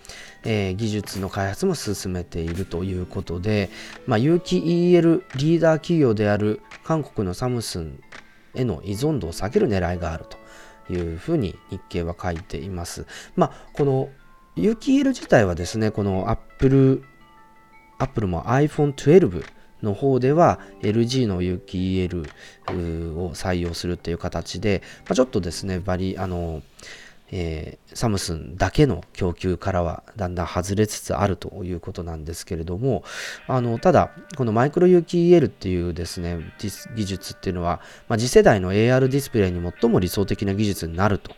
えー、技術の開発も進めているということで、まあ、有機 EL リーダー企業である韓国のサムスンへの依存度を下げる狙いがあるというふうに日経は書いています。まあ、この有機 EL 自体はですね、この Apple、Apple も iPhone 12の方では LG の有機 EL を採用するっていう形で、まあ、ちょっとですね、バリ、あの、えー、サムスンだけの供給からはだんだん外れつつあるということなんですけれども、あの、ただ、このマイクロ有機 EL っていうですね、技術っていうのは、まあ、次世代の AR ディスプレイに最も理想的な技術になると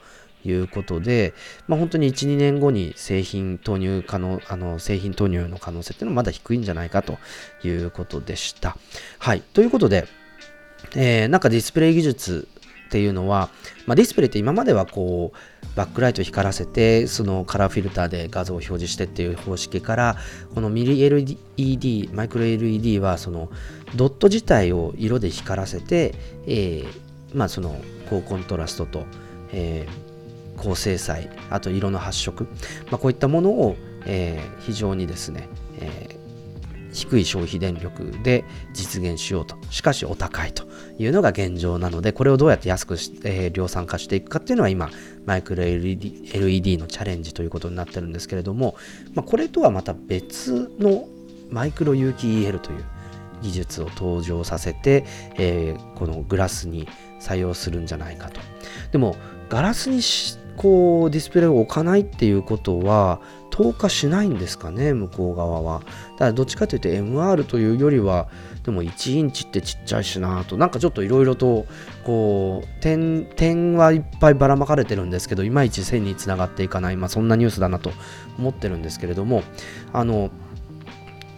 いうことで、まあ、本当に1、2年後に製品投入可能、あの、製品投入の可能性っていうのはまだ低いんじゃないかということでした。はい。ということで、えー、なんかディスプレイ技術っていうのは、まあ、ディスプレイって今まではこうバックライト光らせてそのカラーフィルターで画像を表示してっていう方式からこのミリ LED マイクロ LED はそのドット自体を色で光らせて、えー、まあその高コントラストと、えー高精細あと色の発色、まあ、こういったものを、えー、非常にですね、えー、低い消費電力で実現しようとしかしお高いというのが現状なのでこれをどうやって安くし、えー、量産化していくかっていうのは今マイクロ LED, LED のチャレンジということになってるんですけれども、まあ、これとはまた別のマイクロ有機 EL という技術を登場させて、えー、このグラスに採用するんじゃないかと。でもガラスにしこうディスプレイを置かないっていうことは透過しないんですかね向こう側は。だからどっちかというと MR というよりはでも1インチってちっちゃいしなと。なんかちょっといろいろとこう点点はいっぱいばらまかれてるんですけどいまいち線につながっていかない、まあ、そんなニュースだなと思ってるんですけれども。あの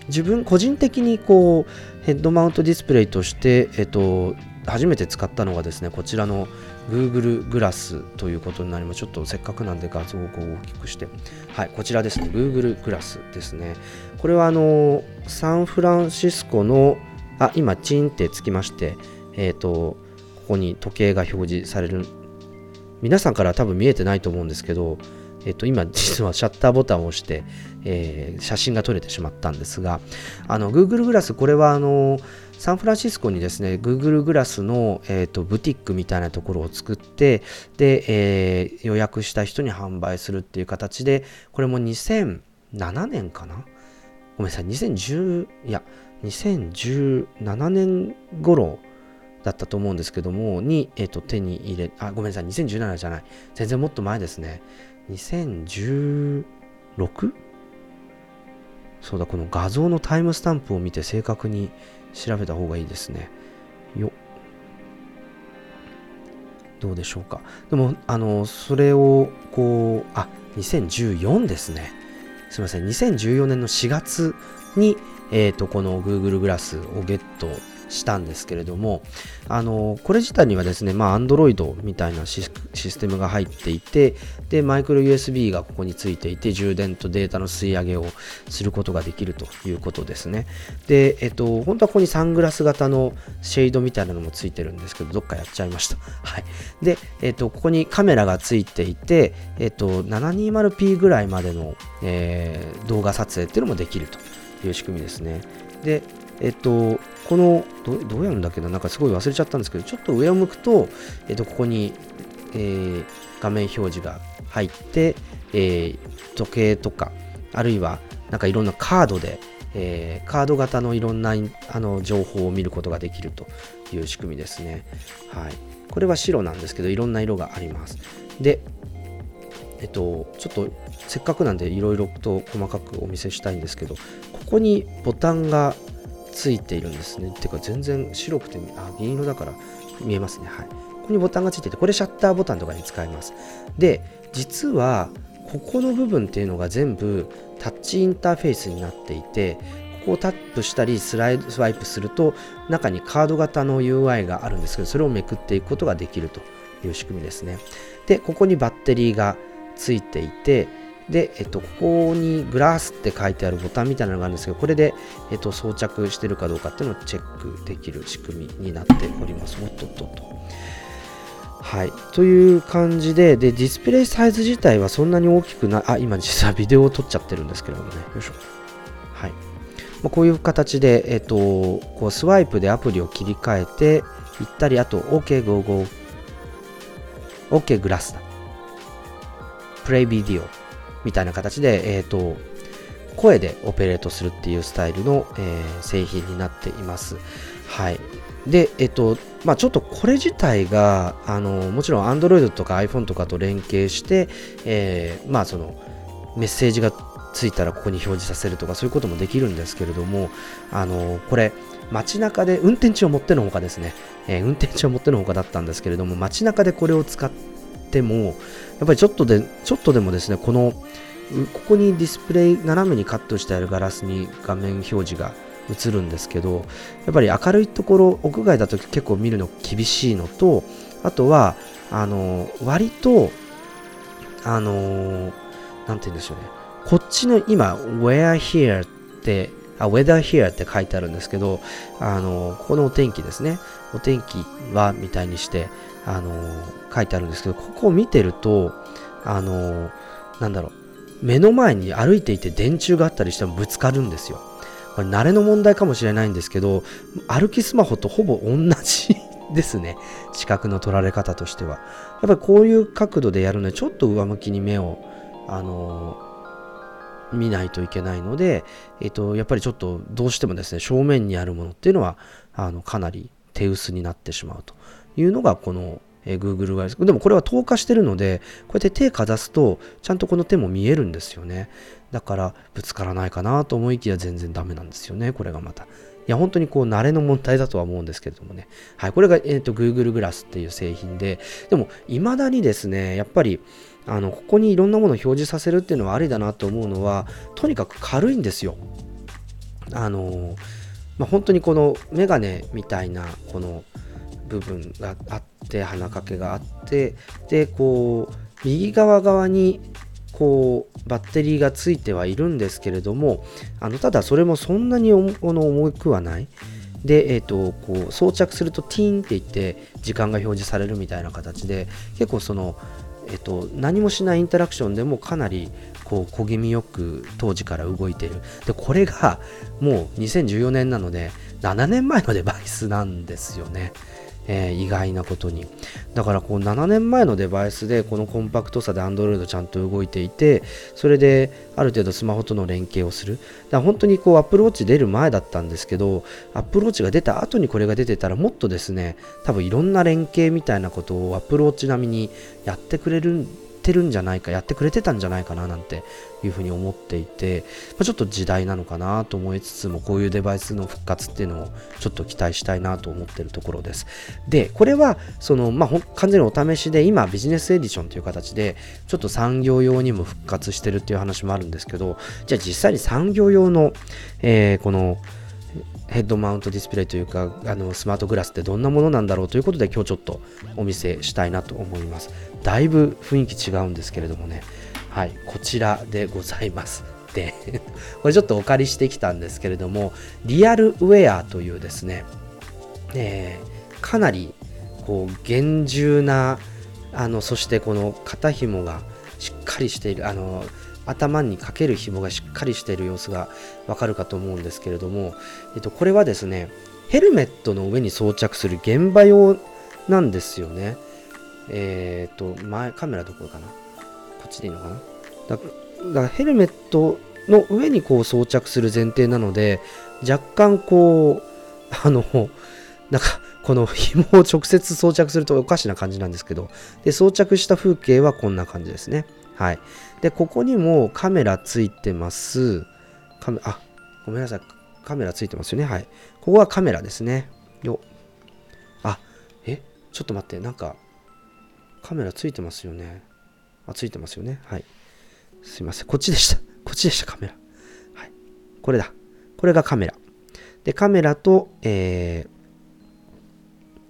自分個人的にこうヘッドマウントディスプレイとして、えっと、初めて使ったのがですねこちらの Google グラスということになります。ちょっとせっかくなんで画像をこう大きくして。はいこちらですね。Google グラスですね。これはあのサンフランシスコのあ今チンってつきましてえっ、ー、とここに時計が表示される。皆さんから多分見えてないと思うんですけどえっと、今実はシャッターボタンを押して、えー、写真が撮れてしまったんですがあの Google グラスこれはあのサンフランシスコにですね Google グラスの、えーと、ブティックみたいなところを作ってで、えー、予約した人に販売するっていう形でこれも2007年かな？ごめんなさい2010いや2017年頃だったと思うんですけどもに、えーと、手に入れあごめんなさい2017じゃない。全然もっと前ですね。2016? そうだこの画像のタイムスタンプを見て正確に調べた方がいいですね。よどうでしょうか。でもあのそれをこうあ2014ですね。すみません。2014年の4月にえーと、この Google グラスをゲットしたんですけれども、あのこれ自体にはですね、まあ、Android みたいなシステムが入っていて、で、マイクロ USB がここについていて、充電とデータの吸い上げをすることができるということですね。で、えっと、本当はここにサングラス型のシェードみたいなのもついてるんですけど、どっかやっちゃいました。はい。で、えっと、ここにカメラがついていて、えっと、720p ぐらいまでの、えー、動画撮影っていうのもできると。いう仕組みですね。で、えっと、このど、どうやるんだっけな、なんかすごい忘れちゃったんですけど、ちょっと上を向くと、えっと、ここに、えー、画面表示が入って、えー、時計とか、あるいは、なんかいろんなカードで、えー、カード型のいろんなあの情報を見ることができるという仕組みですね。はい。これは白なんですけど、いろんな色があります。で、えっと、ちょっとせっかくなんでいろいろと細かくお見せしたいんですけど、ここにボタンがついているんですね。てか全然白くて、あ、銀色だから見えますね。はい。ここにボタンがついてて、これシャッターボタンとかに使えます。で、実は、ここの部分っていうのが全部タッチインターフェースになっていて、ここをタップしたりスライドスワイプすると中にカード型の UI があるんですけどそれをめくっていくことができるという仕組みですねでここにバッテリーがついていてで、えっと、ここにグラスって書いてあるボタンみたいなのがあるんですけど、これで、えっと、装着してるかどうかっていうのをチェックできる仕組みになっております。おっとっとっと。はい。という感じで、で、ディスプレイサイズ自体はそんなに大きくない、あ、今実はビデオを撮っちゃってるんですけれどもね。よいしょ。はい。まあ、こういう形で、えっと、こうスワイプでアプリを切り替えていったり、あと、OK、Go、Go、OK、グラスだ。プレイビデオみたいな形で、えっ、と、声でオペレートするっていうスタイルの、えー、製品になっています。はい。で、えっ、と、まあちょっとこれ自体が、あの、もちろん Android とか iPhone とかと連携して、えー、まあその、メッセージがついたらここに表示させるとかそういうこともできるんですけれども、あの、これ、街中で、運転中をもってのほかですね、えー、運転中をもってのほかだったんですけれども、街中でこれを使っても、やっぱりちょっとで、ちょっとでもですね、この、ここにディスプレイ、斜めにカットしてあるガラスに画面表示が映るんですけど、やっぱり明るいところ、屋外だと結構見るの厳しいのと、あとは、あの、割と、あの、なんて言うんでしょうね。こっちの今、where here って、あ、weather here って書いてあるんですけど、あの、ここのお天気ですね。お天気は、みたいにして、あの書いてあるんですけど、ここを見てると、あのなんだろう、目の前に歩いていて電柱があったりしてもぶつかるんですよ。これ慣れの問題かもしれないんですけど、歩きスマホとほぼ同じですね。視覚の取られ方としては。やっぱりこういう角度でやるので、ちょっと上向きに目を、あの見ないといけないので、えっと、やっぱりちょっとどうしてもですね、正面にあるものっていうのは、あの、かなり手薄になってしまうというのがこの、え、Google がでもこれは透過してるのでこうやって手かざすとちゃんとこの手も見えるんですよねだからぶつからないかなと思いきや全然ダメなんですよね。これがまた。いや本当にこう慣れの問題だとは思うんですけれどもね。はいこれが、えーと、Google グラスっていう製品ででも未だにですねやっぱりあのここにいろんなものを表示させるっていうのはありだなと思うのはとにかく軽いんですよ。あのまあ、本当にこのメガネみたいなこの部分があって鼻掛けがあってでこう右側側にこうバッテリーがついてはいるんですけれどもあのただそれもそんなに重くはないで、えーと、こう装着するとティーンって言って時間が表示されるみたいな形で結構その、えーと、何もしないインタラクションでもかなりこう小気味よく当時から動いてるでこれがもう2014年なので7年前のデバイスなんですよね。えー、意外なことに。だからこう7年前のデバイスでこのコンパクトさで Android ちゃんと動いていてそれである程度スマホとの連携をする。だから本当にこう Apple Watch 出る前だったんですけど Apple Watch が出た後にこれが出てたらもっとですね多分いろんな連携みたいなことを Apple Watch 並みにやってくれるんってるんじゃないかやってくれてたんじゃないかななんていうふうに思っていて、まあ、ちょっと時代なのかなと思いつつもこういうデバイスの復活っていうのをちょっと期待したいなと思ってるところです。でこれはその、まあ、完全にお試しで今ビジネスエディションという形でちょっと産業用にも復活してるっていう話もあるんですけどじゃあ実際に産業用の、えー、このヘッドマウントディスプレイというかあのスマートグラスってどんなものなんだろうということで今日ちょっとお見せしたいなと思います。だいぶ雰囲気違うんですけれどもね。はいこちらでございます。で これちょっとお借りしてきたんですけれどもリアルウェアというですね、えー、かなりこう厳重なあのそしてこの肩紐がしっかりしているあの頭にかける紐がしっかりしている様子がわかるかと思うんですけれども、えっと、これはですねヘルメットの上に装着する現場用なんですよね。えっ、と前カメラどこかな？こっちでいいのかな？だからヘルメットの上にこう装着する前提なので若干こうあのなんかこの紐を直接装着するとおかしな感じなんですけどで装着した風景はこんな感じですねはいで、ここにもカメラついてます。カメあ、ごめんなさい。カメラついてますよね。はい。ここはカメラですね。よ。あ、え？ちょっと待って。なんか、カメラついてますよね。あ、ついてますよね。はい。すいません。こっちでした。こっちでした、カメラ。はい。これだ。これがカメラ。で、カメラと、え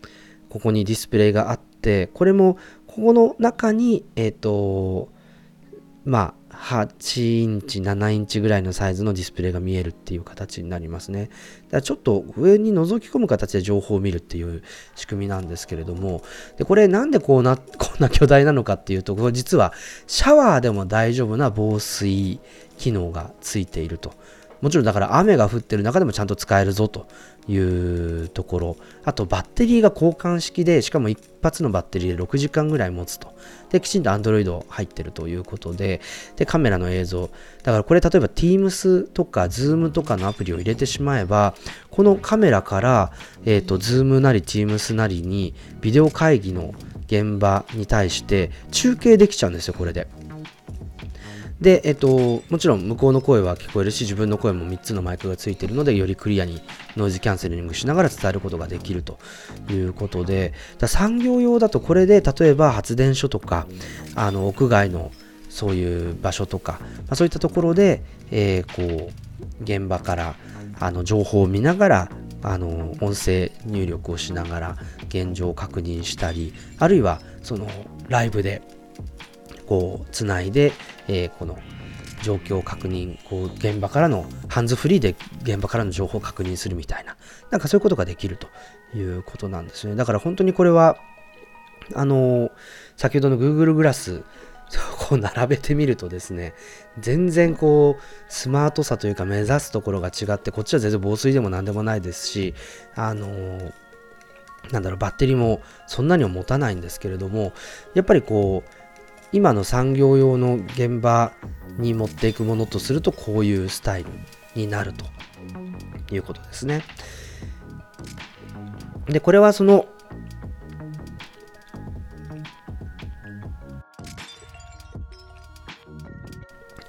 ー、ここにディスプレイがあって、これも、ここの中に、えっ、ー、と、まあ、8インチ、7インチぐらいのサイズのディスプレイが見えるっていう形になりますね。だからちょっと上に覗き込む形で情報を見るっていう仕組みなんですけれども、でこれなんでこうな、こんな巨大なのかっていうと、これ実はシャワーでも大丈夫な防水機能がついていると。もちろんだから雨が降ってる中でもちゃんと使えるぞというところ。あとバッテリーが交換式で、しかも一発のバッテリーで6時間ぐらい持つと。で、きちんと Android 入ってるということで、で、カメラの映像。だからこれ例えば Teams とか Zoom とかのアプリを入れてしまえば、このカメラから、えっ、ー、と、Zoom なり Teams なりにビデオ会議の現場に対して中継できちゃうんですよ、これで。で、えっと、もちろん向こうの声は聞こえるし、自分の声も3つのマイクがついているので、よりクリアにノイズキャンセリングしながら伝えることができるということで、だ産業用だとこれで、例えば発電所とか、あの屋外のそういう場所とか、まあ、そういったところで、えー、こう、現場からあの情報を見ながら、あの音声入力をしながら現状を確認したり、あるいはそのライブでこうつないで、えー、この状況を確認、こう現場からのハンズフリーで現場からの情報を確認するみたいな、なんかそういうことができるということなんですね。だから本当にこれは、あの、先ほどの Google グラス、こう並べてみるとですね、全然こう、スマートさというか目指すところが違って、こっちは全然防水でも何でもないですし、あの、なんだろう、バッテリーもそんなには持たないんですけれども、やっぱりこう、今の産業用の現場に持っていくものとするとこういうスタイルになるということですね。でこれはその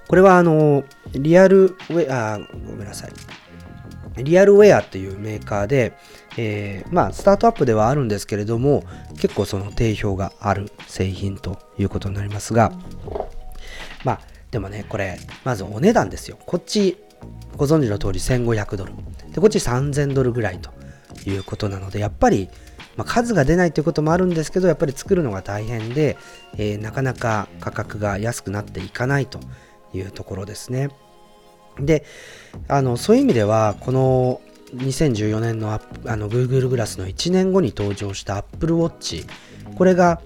これはあのリアルウェアごめんなさいリアルウェアっていうメーカーでえー、まあ、スタートアップではあるんですけれども、結構その定評がある製品ということになりますが、まあ、でもね、これ、まずお値段ですよ。こっち、ご存知の通り1500ドル。で、こっち3000ドルぐらいということなので、やっぱり、まあ、数が出ないということもあるんですけど、やっぱり作るのが大変で、えー、なかなか価格が安くなっていかないというところですね。で、あのそういう意味では、この2014年のあの Google グラスの1年後に登場した Apple Watch、これが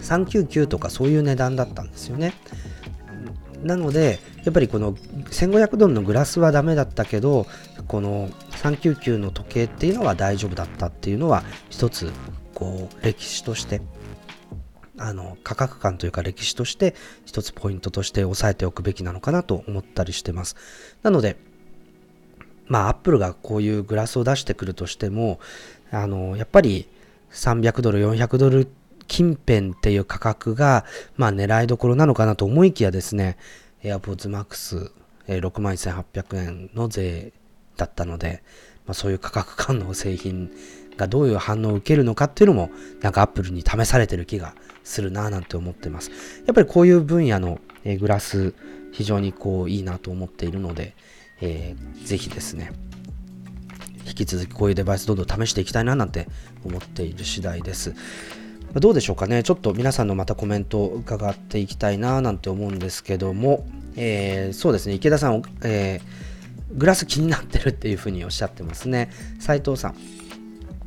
399とかそういう値段だったんですよね。なので、やっぱりこの1500ドルのグラスはダメだったけど、この399の時計っていうのは大丈夫だったっていうのは、一つ、こう、歴史として、あの、価格感というか歴史として、一つポイントとして押さえておくべきなのかなと思ったりしてます。なので、まあ、アップルがこういうグラスを出してくるとしても、あの、やっぱり300ドル、400ドル近辺っていう価格が、まあ、狙いどころなのかなと思いきやですね、airpodsmax え61800円の税だったので、まあ、そういう価格感の製品がどういう反応を受けるのかっていうのも、なんか Apple に試されてる気がするなぁなんて思ってます。やっぱりこういう分野の、え、グラス、非常にこういいなと思っているので、えー、ぜひですね、引き続きこういうデバイスどんどん試していきたいななんて思っている次第です。どうでしょうかね。ちょっと皆さんのまたコメントを伺っていきたいななんて思うんですけども、えー、そうですね、池田さん、えー、グラス気になってるっていうふうにおっしゃってますね。斉藤さん、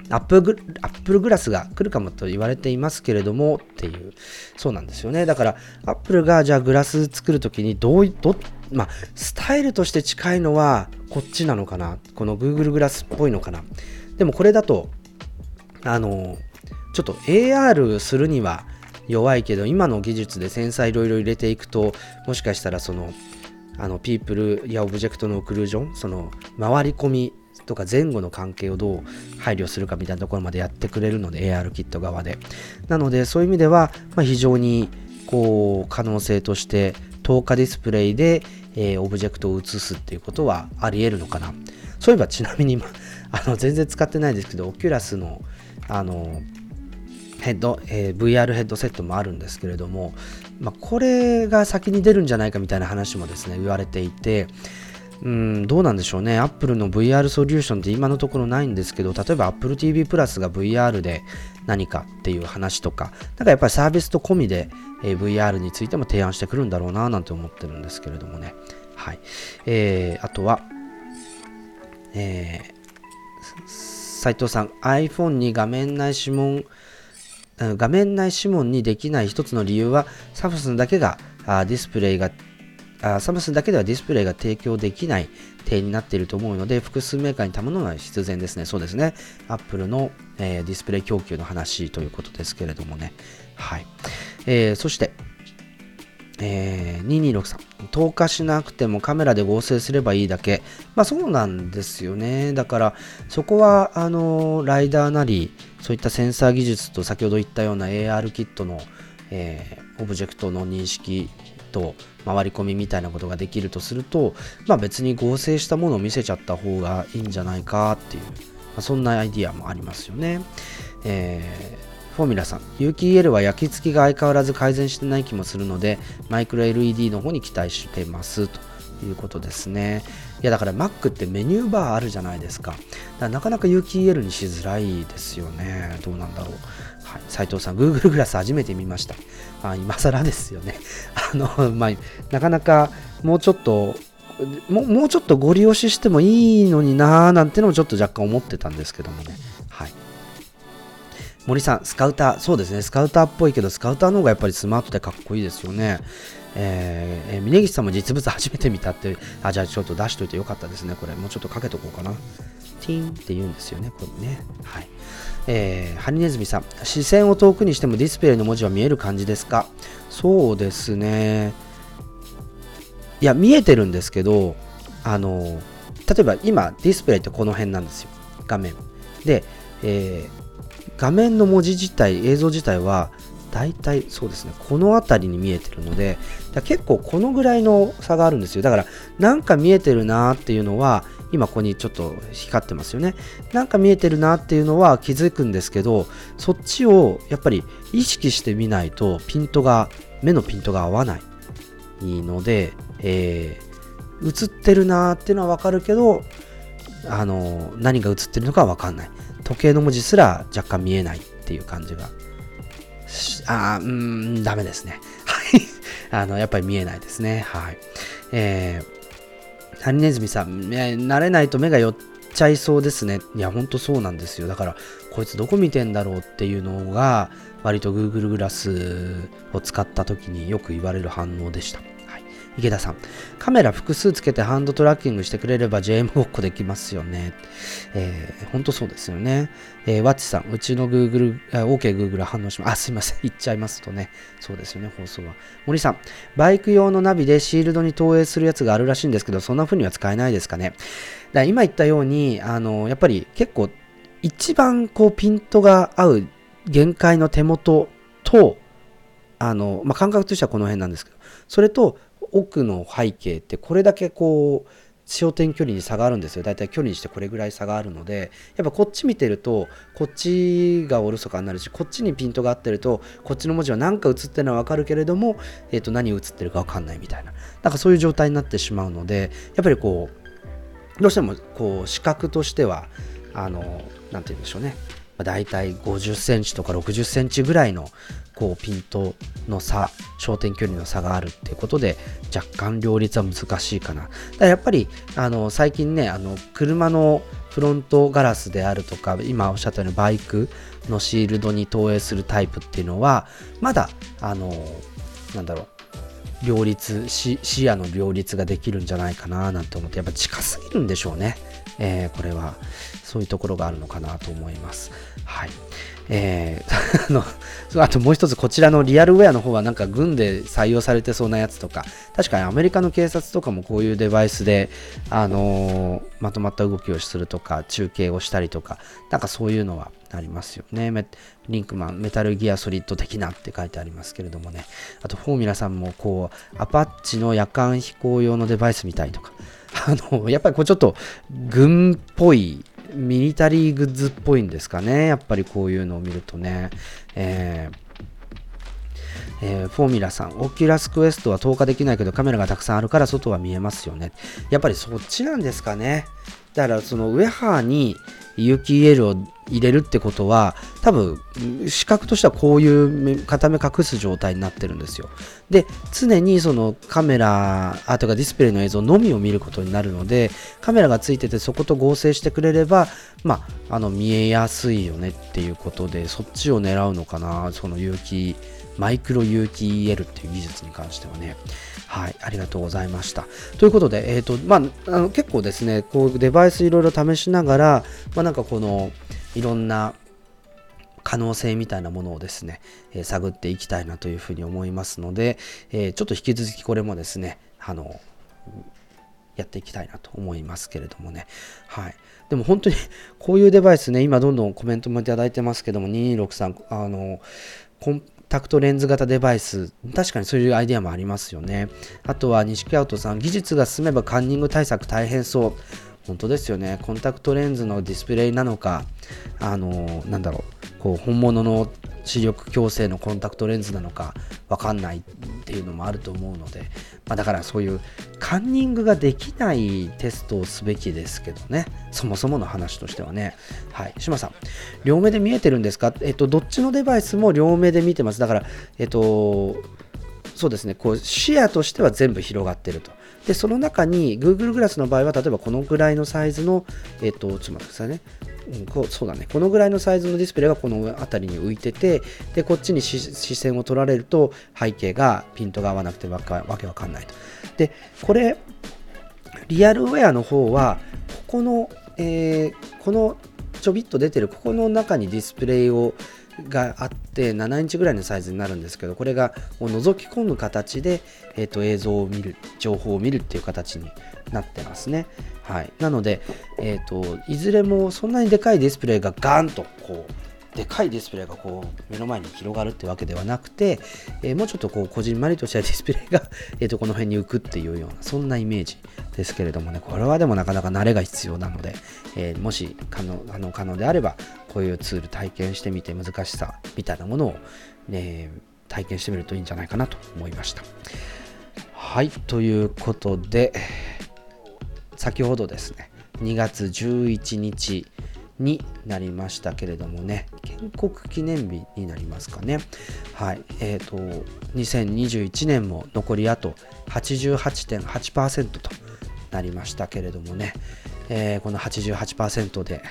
アップグアップルグラスが来るかもと言われていますけれどもっていう、そうなんですよね。だから、アップルがじゃあグラス作るときにどうい、ど、まあ、スタイルとして近いのはこっちなのかな。この Google グラスっぽいのかな。でもこれだと、あの、ちょっと AR するには弱いけど、今の技術でセンサーいろいろ入れていくと、もしかしたらその、あの、ピープルやオブジェクトのオクルージョン、その、回り込みとか前後の関係をどう配慮するかみたいなところまでやってくれるので AR キット側でなのでそういう意味では、ま、非常にこう可能性として透過ディスプレイで、えー、オブジェクトを映すっていうことはあり得るのかなそういえばちなみに今 あの全然使ってないですけどオキュラスのあのヘッド、えー、VR ヘッドセットもあるんですけれども、まあ、これが先に出るんじゃないかみたいな話もですね言われていてうん、どうなんでしょうね。Apple の VR ソリューションって今のところないんですけど、例えば Apple TV プラスが VR で何かっていう話とか、なんかやっぱりサービスと込みで、えー、VR についても提案してくるんだろうななんて思ってるんですけれどもね。はい。えー、あとは、えー、斉藤さん、iPhone に画面内指紋、画面内指紋にできない一つの理由は、サムスンだけがあディスプレイがあサムスンだけではディスプレイが提供できない点になっていると思うので、複数メーカーに頼むのは必然ですね。そうですね。Apple の、えー、ディスプレイ供給の話ということですけれどもね。はい。えー、そして、えー、2263。透過しなくてもカメラで合成すればいいだけ。まあそうなんですよね。だから、そこは、あの LiDAR なり、そういったセンサー技術と先ほど言ったような ARKit の、えー、オブジェクトの認識と回り込みみたいなことができるとすると、まあ、別に合成したものを見せちゃった方がいいんじゃないかっていう、まあ、そんなアイディアもありますよね。えー、フォーミュラさん、有機 EL は焼き付きが相変わらず改善してない気もするので、マイクロ LED の方に期待してますということですね。いやだから Mac ってメニューバーあるじゃないですか。だからなかなか有機 EL にしづらいですよね。どうなんだろう。はい、斉藤さん、Google グラス初めて見ました。あ今更ですよね。あの、まあ、なかなかもうちょっとももうちょっとご利用ししてもいいのになーなんてのもちょっと若干思ってたんですけどもね。はい。森さん、スカウター、そうですね、スカウターっぽいけど、スカウターの方がやっぱりスマートでかっこいいですよね。え、えー、峯岸さんも実物初めて見たって、あ、じゃあちょっと出しといてよかったですね、これ。もうちょっとかけとこうかな。ティーンって言うんですよね、これね。はい。えー、ハリネズミさん、視線を遠くにしてもディスプレイの文字は見える感じですか？そうですね。いや、見えてるんですけど、あの、例えば今、ディスプレイってこの辺なんですよ。画面。で、えー、画面の文字自体、映像自体は、大体そうですね、この辺りに見えてるので、結構このぐらいの差があるんですよ。だから、なんか見えてるなっていうのは、今ここにちょっと光ってますよね。なんか見えてるなっていうのは気づくんですけど、そっちをやっぱり意識してみないと、ピントが、目のピントが合わないので、えー、映ってるなっていうのはわかるけど、あの、何が映ってるのかわかんない。時計の文字すら若干見えないっていう感じがあーうーん、ダメですね。はい。あの、やっぱり見えないですね。はい。えー、ハリネズミさん、慣れないと目が寄っちゃいそうですね。いや、ほんとそうなんですよ。だから、こいつどこ見てんだろうっていうのが、割と Google グラスを使った時によく言われる反応でした。池田さん、カメラ複数つけてハンドトラッキングしてくれれば JM ごっこできますよね。えー、本当そうですよね。えー、ワッチさん、うちの Google、OK Google 反応します。あ、すいません。言っちゃいますとね。そうですよね、放送は。森さん、バイク用のナビでシールドに投影するやつがあるらしいんですけど、そんな風には使えないですかね。だ今言ったように、あの、やっぱり結構、一番こうピントが合う限界の手元と、あの、まあ、感覚としてはこの辺なんですけど、それと奥の背景ってこれだけこう焦点距離に差があるんですよ。だいたい距離にしてこれぐらい差があるので、やっぱこっち見てると、こっちがおろそかになるし、こっちにピントが合ってると、こっちの文字は何か映ってるのはわかるけれども、え、ー、と、何映ってるかわかんないみたいな。なんかそういう状態になってしまうので、やっぱりこう、どうしてもこう視覚としては、あの、なんて言うんでしょうね。だいたい50センチとか60センチぐらいのこうピントの差焦点距離の差があるっていうことで若干両立は難しいかな。だからやっぱりあの最近ねあの車のフロントガラスであるとか今おっしゃったようにバイクのシールドに投影するタイプっていうのはまだあのなんだろう両立視野の両立ができるんじゃないかななんて思ってやっぱ近すぎるんでしょうね、えー、これはそういうところがあるのかなと思います。はい。えー、あの、あともう一つこちらのリアルウェアの方はなんか軍で採用されてそうなやつとか、確かにアメリカの警察とかもこういうデバイスで、あのー、まとまった動きをするとか、中継をしたりとか、なんかそういうのはありますよね。リンクマン、メタルギアソリッド的なって書いてありますけれどもね。あと、フォーミュラさんもこう、アパッチの夜間飛行用のデバイスみたいとか、あの、やっぱりこうちょっと軍っぽいミリタリーグッズっぽいんですかね。やっぱりこういうのを見るとね。えーえー、フォーミュラさん、 Oculus Quest は透過できないけどカメラがたくさんあるから外は見えますよね。やっぱりそっちなんですかね。だからそのウェハーに有機 EL を入れるってことは多分視覚としてはこういう片目隠す状態になってるんですよ。で常にそのカメラあとかディスプレイの映像のみを見ることになるのでカメラがついててそこと合成してくれればまああの見えやすいよねっていうことでそっちを狙うのかなその有機マイクロ有機 EL っていう技術に関してはね。はい、ありがとうございました。ということで、えーとまあ、あの結構ですね、こうデバイスいろいろ試しながら、まあ、なんかこのいろんな可能性みたいなものをですね、えー、探っていきたいなというふうに思いますので、えー、ちょっと引き続きこれもですね、あの、やっていきたいなと思いますけれどもね。はい。でも本当にこういうデバイスね、今どんどんコメントもいただいてますけども、2263、あの、タクトレンズ型デバイス、確かにそういうアイデアもありますよね。あとは西木アウトさん、技術が進めばカンニング対策大変そう。本当ですよね。コンタクトレンズのディスプレイなのか、あの、なんだろう、こう、本物の視力矯正のコンタクトレンズなのか分かんないっていうのもあると思うので、まあ、だからそういうカンニングができないテストをすべきですけどね。そもそもの話としてはね。はい。島さん。両目で見えてるんですか？えっとどっちのデバイスも両目で見てます。だからえっとそうですね。こう視野としては全部広がってると。でその中に Google グラスの場合は例えばこのぐらいのサイズのえっとちょっと待ってくださいね、こそうだね。このぐらいのサイズのディスプレイがこの辺りに浮いててでこっちに視線を取られると背景がピントが合わなくてわけわかんないと。でこれリアルウェアの方はここの、えー、このちょびっと出てるここの中にディスプレイをがあって7インチぐらいのサイズになるんですけどこれが覗き込む形で、えーと、映像を見る情報を見るっていう形になってますね。はい。なので、えーと、いずれもそんなにでかいディスプレイがガーンとこうでかいディスプレイがこう目の前に広がるってわけではなくて、えー、もうちょっとこうこじんまりとしたディスプレイが、えー、とこの辺に浮くっていうようなそんなイメージですけれどもねこれはでもなかなか慣れが必要なので、えー、もし可能あの可能であればこういうツール体験してみて難しさみたいなものを、ね、体験してみるといいんじゃないかなと思いましたはいということで先ほどですね2月11日になりましたけれどもね建国記念日になりますかね。はいえっ、ー、と2021年も残りあと88.8%となりましたけれどもね、えー、この88%で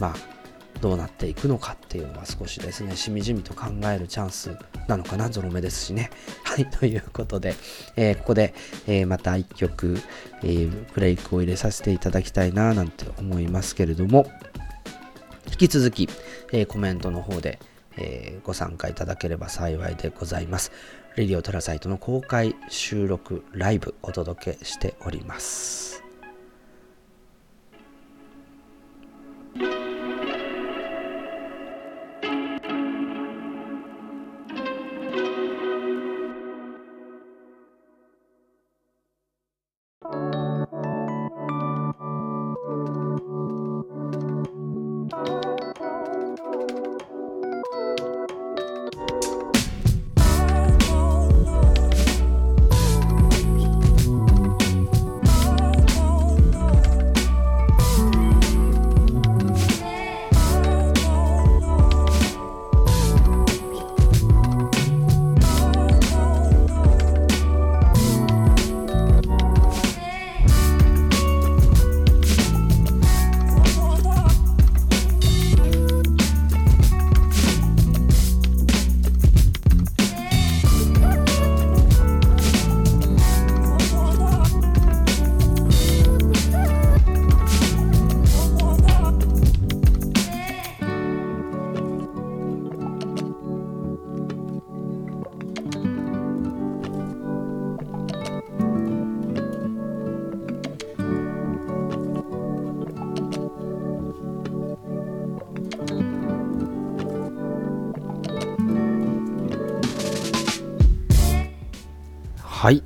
まあどうなっていくのかっていうのは少しですね、しみじみと考えるチャンスなのかな、ゾロ目ですしね。はい、ということで、えー、ここで、えー、また一曲、えー、ブレイクを入れさせていただきたいな、なんて思いますけれども、引き続き、え、コメントの方で、えー、ご参加いただければ幸いでございます。レディオトラサイトの公開収録ライブお届けしております。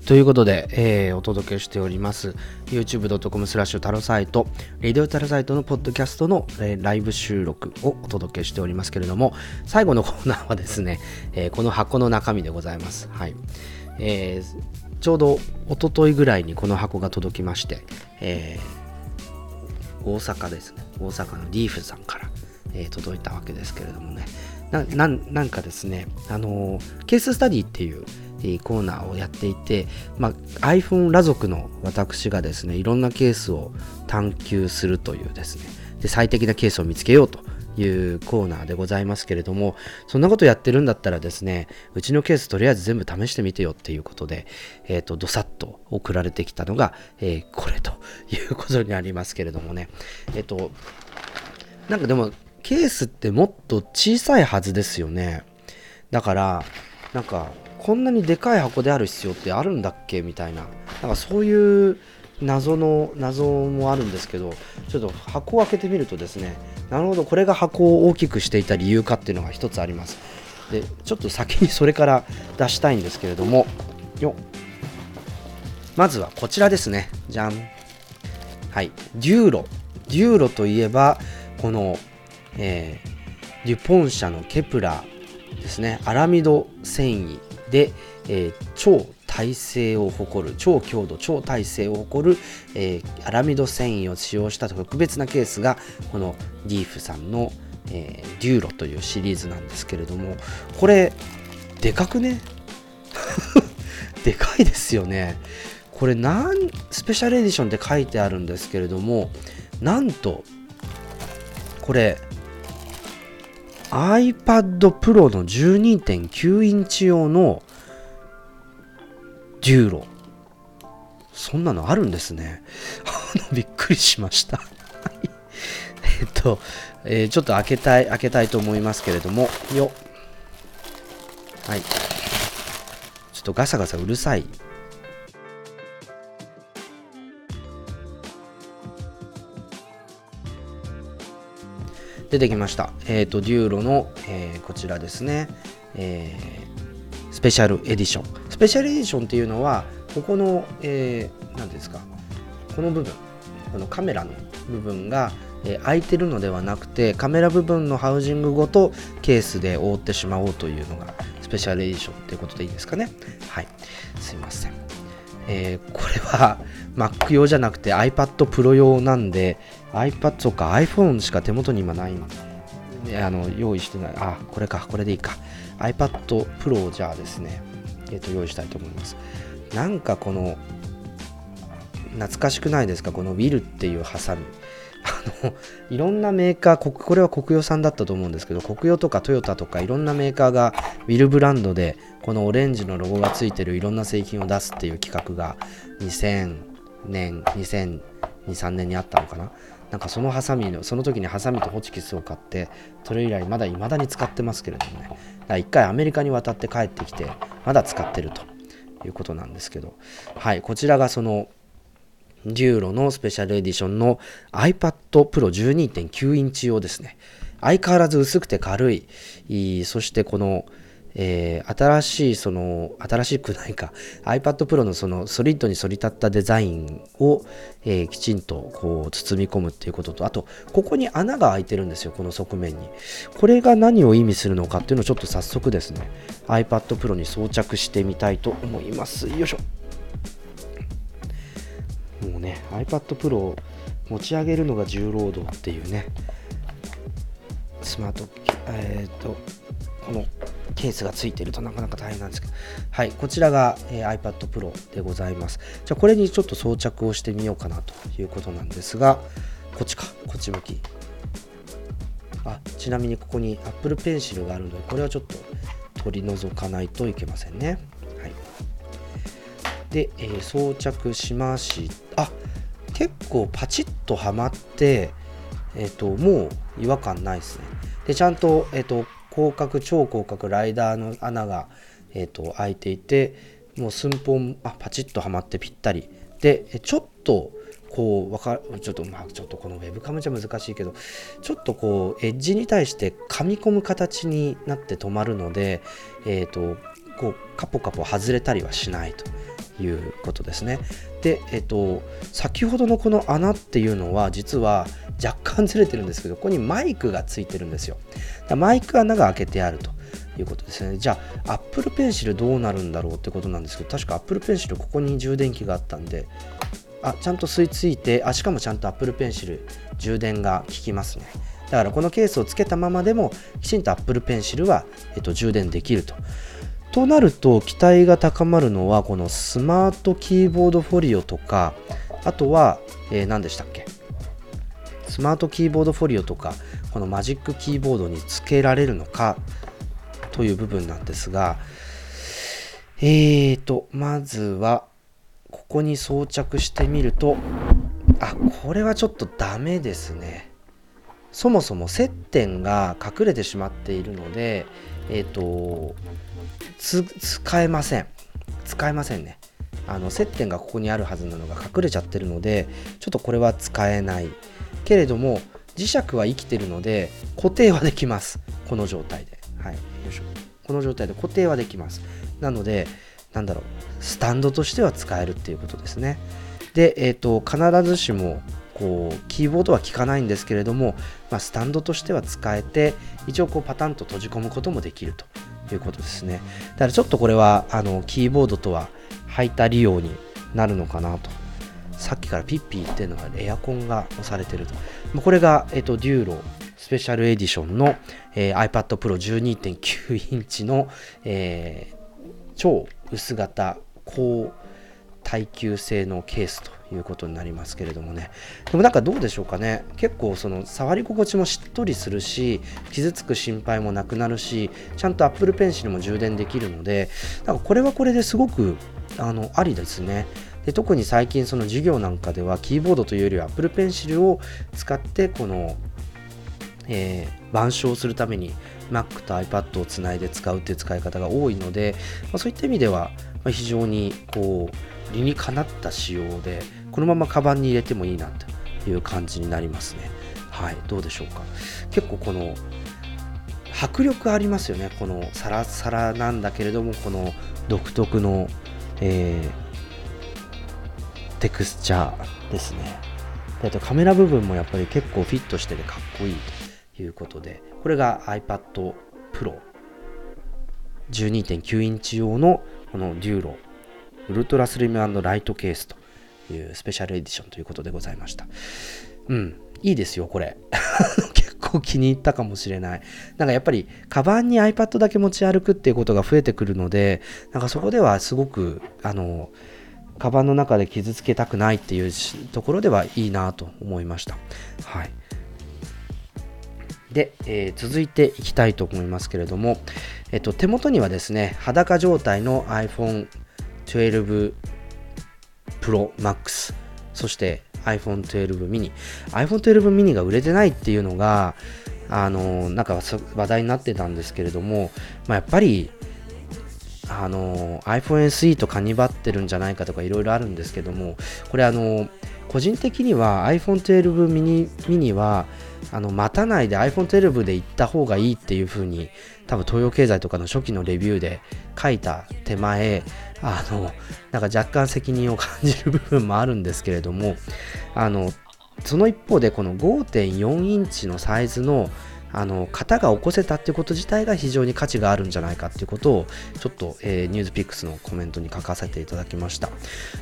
ということで、えー、お届けしております、youtube.com スラッシュタロサイト、レディオタロサイトのポッドキャストの、えー、ライブ収録をお届けしておりますけれども、最後のコーナーはですね、えー、この箱の中身でございます。はい。えー、ちょうど一昨日ぐらいにこの箱が届きまして、えー、大阪ですね、大阪のリーフさんから、えー、届いたわけですけれどもね、ななんかですね、あのケーススタディっていう、コーナーをやっていて、まあ、iPhone 裸族の私がですねいろんなケースを探求するというですねで最適なケースを見つけようというコーナーでございますけれどもそんなことやってるんだったらですねうちのケースとりあえず全部試してみてよっていうことで、えっ、ー、とどさっと送られてきたのが、えー、これということになりますけれどもね。えっ、ー、となんかでもケースってもっと小さいはずですよね。だからなんかこんなにでかい箱である必要ってあるんだっけ？みたいな。なんかそういう謎の謎もあるんですけどちょっと箱を開けてみるとですねなるほどこれが箱を大きくしていた理由かっていうのが一つあります。でちょっと先にそれから出したいんですけれども。よまずはこちらですね。じゃん。はい。デューロ。デューロといえばこの、えー、デュポン社のケブラーですね。アラミド繊維。で、えー、超耐性を誇る超強度超耐性を誇る、えー、アラミド繊維を使用した特別なケースがこのディーフさんの、えー、デューロというシリーズなんですけれどもこれでかくね？でかいですよね。これなんスペシャルエディションって書いてあるんですけれどもなんとこれ iPad Pro の12.9インチ用のデューロ。そんなのあるんですね。びっくりしました えっと、えー、ちょっと開けたい、開けたいと思いますけれども、よはい。ちょっとガサガサうるさい出てきました。えっ、と、デューロの、えーこちらですね、えースペシャルエディション。スペシャルエディションっていうのは、ここの、えー、ですか、この部分、このカメラの部分が、えー開いてるのではなくて、カメラ部分のハウジングごとケースで覆ってしまおうというのが、スペシャルエディションっていうことでいいですかね。はい。すいません。えーこれは Mac 用じゃなくて iPad Pro 用なんで iPad とか iPhone しか手元に今ないんであの用意してない。あこれかこれでいいか。iPad Pro をじゃあですね。えっ、と用意したいと思います。なんかこの懐かしくないですか？この Will っていうハサミ。あのいろんなメーカーこれは国用さんだったと思うんですけど国用とかトヨタとかいろんなメーカーが Will ブランドでこのオレンジのロゴがついてるいろんな製品を出すっていう企画が2000年2002 3年にあったのかな？なんかそのハサミのその時にハサミとホチキスを買ってそれ以来まだ未だに使ってますけれどもねだから一回アメリカに渡って帰ってきてまだ使ってるということなんですけどはいこちらがそのデューロのスペシャルエディションの iPad Pro 12.9インチ用ですね。相変わらず薄くて軽。いそしてこの、えー新しい、その、新しくないか、iPad Pro のそのソリッドに反り立ったデザインを、えーきちんとこう包み込むっていうことと、あと、ここに穴が開いてるんですよ、この側面に。これが何を意味するのかっていうのをちょっと早速ですね、iPad Pro に装着してみたいと思います。よいしょ。もうね iPad Pro を持ち上げるのが重労働っていうねスマートえっ、とこのケースがついてるとなかなか大変なんですけど。はいこちらが、えー iPad Pro でございます。じゃあこれにちょっと装着をしてみようかなということなんですが。こっちか。こっち向き。あちなみにここに Apple Pencil があるのでこれはちょっと取り除かないといけませんね。はい。で、えー装着しました。あ結構パチッとはまってえっ、ともう違和感ないですね。でちゃんと,、えっと広角超広角ライダーの穴が、えっと開いていてもう寸法あパチッとはまってぴったりでちょっとこうわかちょっとまあちょっとこのウェブカムじゃ難しいけどちょっとこうエッジに対して噛み込む形になって止まるのでえっ、とこうカポカポ外れたりはしないということですね。で、えっと、先ほどのこの穴っていうのは実は若干ずれてるんですけどここにマイクがついてるんですよ。だマイク穴が開けてあるということですね。じゃあ Apple Pencil どうなるんだろうってことなんですけど確か Apple Pencil ここに充電器があったんであちゃんと吸い付いてあしかもちゃんと Apple Pencil 充電が効きますね。だからこのケースをつけたままでもきちんと Apple Pencil は、えっと、充電できると。となると期待が高まるのはこのスマートキーボードフォリオとかあとは、えー何でしたっけ？スマートキーボードフォリオとかこのマジックキーボードにつけられるのかという部分なんですがえーとまずはここに装着してみるとあこれはちょっとダメですね。そもそも接点が隠れてしまっているのでえっ、と使えません。使えませんね。あの接点がここにあるはずなのが隠れちゃってるのでちょっとこれは使えない。けれども磁石は生きてるので固定はできます。この状態で。はい。よいしょ。この状態で固定はできます。なのでなんだろう。スタンドとしては使えるっていうことですね。でえっ、と必ずしもこうキーボードは効かないんですけれども、まあ、スタンドとしては使えて一応こうパタンと閉じ込むこともできるということですね。だからちょっとこれはあのキーボードとは履いた利用になるのかなとさっきからピッピー言ってるのがエアコンが押されてると。これが、えっと、デューロスペシャルエディションの、えー iPad Pro 12.9インチの、えー超薄型高耐久性のケースということになりますけれどもね。でもなんかどうでしょうかね。結構その触り心地もしっとりするし傷つく心配もなくなるしちゃんと Apple Pencil も充電できるのでなんかこれはこれですごくあのありですね。で特に最近その授業なんかではキーボードというよりは Apple Pencil を使ってこのえー板書をするために Mac と iPad をつないで使うっていう使い方が多いので、まあそういった意味では、非常にこう理にかなった仕様でこのままカバンに入れてもいいなという感じになりますね。はい。どうでしょうか。結構この迫力ありますよね。このサラサラなんだけれどもこの独特の、えー、テクスチャーですね。であとカメラ部分もやっぱり結構フィットしててかっこいいということでこれが iPad Pro 12.9インチ用のこのデューロ。ウルトラスリムライトケースというスペシャルエディションということでございました。うん。いいですよこれ。結構気に入ったかもしれない。なんかやっぱりカバンに iPad だけ持ち歩くっていうことが増えてくるのでなんかそこではすごくあのカバンの中で傷つけたくないっていうところではいいなと思いました。はい。で、えー、続いていきたいと思いますけれども、えっと、手元にはですね裸状態の iPhone 12 Pro Max そして iPhone 12 mini iPhone 12 mini が売れてないっていうのがあのなんか話題になってたんですけれども、まあ、やっぱりあの iPhone SE とカニバってるんじゃないかとかいろいろあるんですけどもこれあの個人的には iPhone12 mini, はあの待たないで iPhone12 で行った方がいいっていう風に多分東洋経済とかの初期のレビューで書いた手前あのなんか若干責任を感じる部分もあるんですけれどもあのその一方でこの5.4インチのサイズのあの型が起こせたってこと自体が非常に価値があるんじゃないかっていうことをちょっと、えー、ニュースピックスのコメントに書かせていただきました。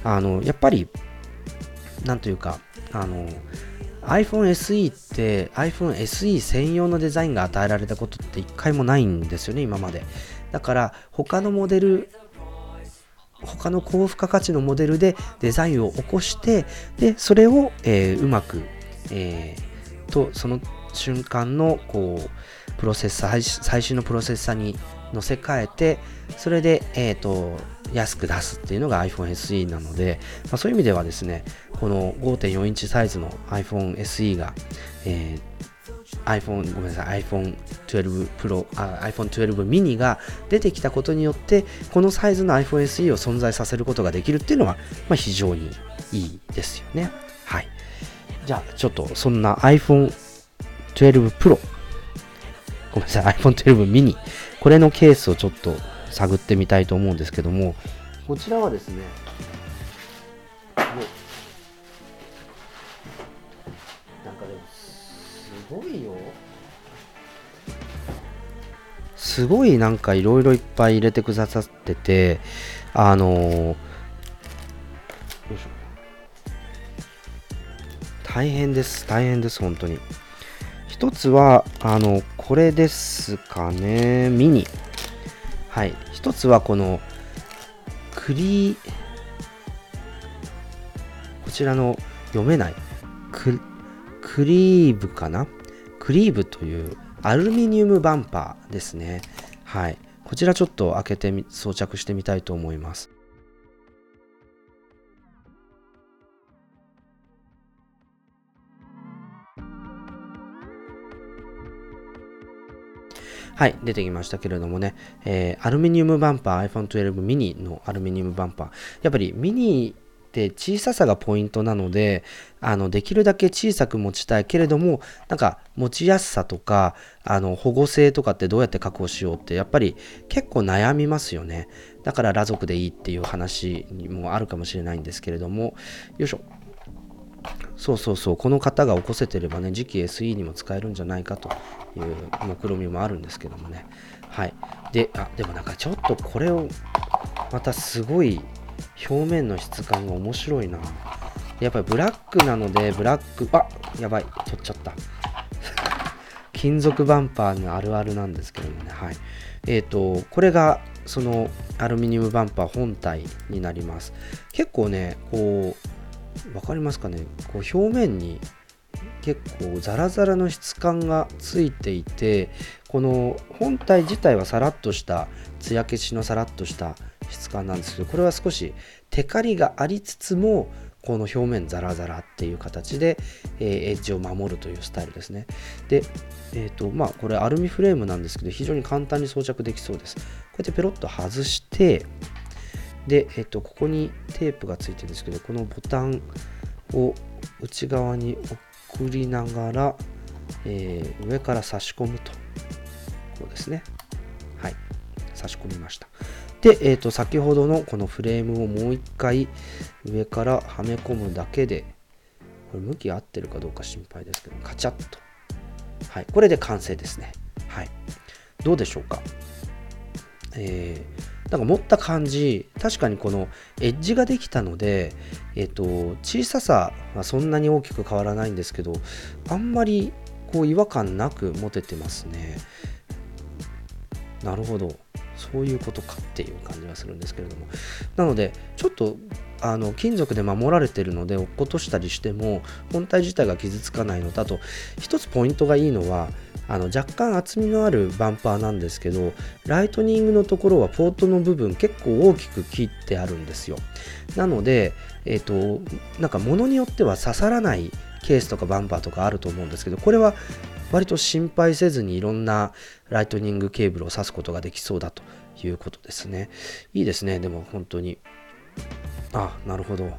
あのやっぱりなんというかあの iPhone SE って iPhone SE 専用のデザインが与えられたことって一回もないんですよね今まで。だから他のモデル他の高付加価値のモデルでデザインを起こしてでそれを、えー、うまく、えー、とその瞬間のこうプロセッサー最新のプロセッサーに乗せ替えてそれで、えーと、安く出すっていうのが iPhone SE なので、まあ、そういう意味ではですねこの5.4インチサイズの iPhone SE が、えー、iPhone ごめんなさい iPhone12 Pro あ iPhone12 mini が出てきたことによってこのサイズの iPhone SE を存在させることができるっていうのは、まあ、非常にいいですよね。はい。じゃあちょっとそんな iPhone 12 Pro ごめんなさい iPhone12 mini これのケースをちょっと探ってみたいと思うんですけどもこちらはですねなんかでもすごいよ。すごいなんかいろいろいっぱい入れてくださっててあのー、大変です大変です本当に。一つはあのこれですかね、ミニ。はい。一つはこの、クリこちらの読めない、ククリーブかな？クリーブというアルミニウムバンパーですね。はい。こちらちょっと開けて装着してみたいと思います。はい、出てきましたけれどもね、えー、アルミニウムバンパー、iPhone 12 mini のアルミニウムバンパー。やっぱりミニって小ささがポイントなので、あの、できるだけ小さく持ちたいけれども、なんか持ちやすさとか、あの、保護性とかってどうやって確保しようって、やっぱり結構悩みますよね。だから裸族でいいっていう話にもあるかもしれないんですけれども、よいしょ。そうそうそう、この方が起こせてればね、次期 SE にも使えるんじゃないかという目論見みもあるんですけどもね。はい。で、あ、でもなんかちょっとこれを、またすごい表面の質感が面白いな。やっぱりブラックなので、ブラック、あやばい、取っちゃった。金属バンパーのあるあるなんですけどもね。はい。えっ、ー、と、これがそのアルミニウムバンパー本体になります。結構ね、こう、分かりますかね？こう表面に結構ザラザラの質感がついていてこの本体自体はさらっとした艶消しのさらっとした質感なんですけどこれは少しテカリがありつつもこの表面ザラザラっていう形で、えー、エッジを守るというスタイルですね。でえっ、ー、とまあこれアルミフレームなんですけど非常に簡単に装着できそうです。こうやってペロッと外してで、えっと、ここにテープがついてるんですけど、このボタンを内側に置送りながら、えー、上から差し込むと。こうですね。はい。差し込みました。で、えー、と先ほどのこのフレームをもう一回上からはめ込むだけでこれ向き合ってるかどうか心配ですけどカチャッと。はい。これで完成ですね。はい。どうでしょうか。えー、なんか持った感じ確かにこのエッジができたので、えっ、と小ささはそんなに大きく変わらないんですけどあんまりこう違和感なく持ててますね。なるほど。そういうことかっていう感じがするんですけれども。なのでちょっとあの金属で守られてるので落っことしたりしても本体自体が傷つかないのとあと一つポイントがいいのはあの若干厚みのあるバンパーなんですけどライトニングのところはポートの部分結構大きく切ってあるんですよ。なのでえっ、ー、となんか物によっては刺さらないケースとかバンパーとかあると思うんですけどこれは割と心配せずにいろんなライトニングケーブルを挿すことができそうだということですね。いいですね。でも本当に。あなるほど。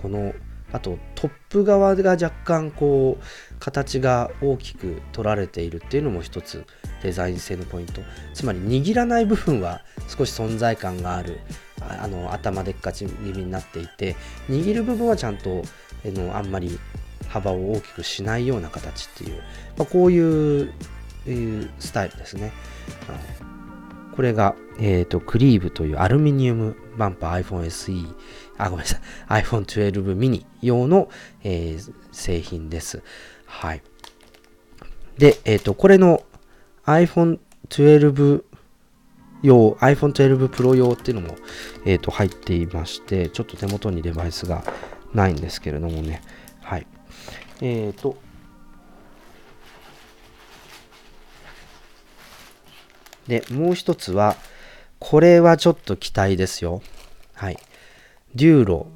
このあとトップ側が若干こう形が大きく取られているっていうのも一つデザイン性のポイントつまり握らない部分は少し存在感があるあの頭でっかち気味になっていて握る部分はちゃんとのあんまり幅を大きくしないような形っていう、まあ、こういうスタイルですね。これが、え、ー、と、クリーブというアルミニウムバンパー iPhone SE、あ、ごめんなさい、iPhone 12 mini 用の、えー、製品です。はい。で、えっ、ー、と、これの iPhone 12用、iPhone 12 Pro 用っていうのも、えっ、と、入っていまして、ちょっと手元にデバイスがないんですけれどもね、はい。えっ、と、で、もう一つは、これはちょっと期待ですよ。はい。デューロ。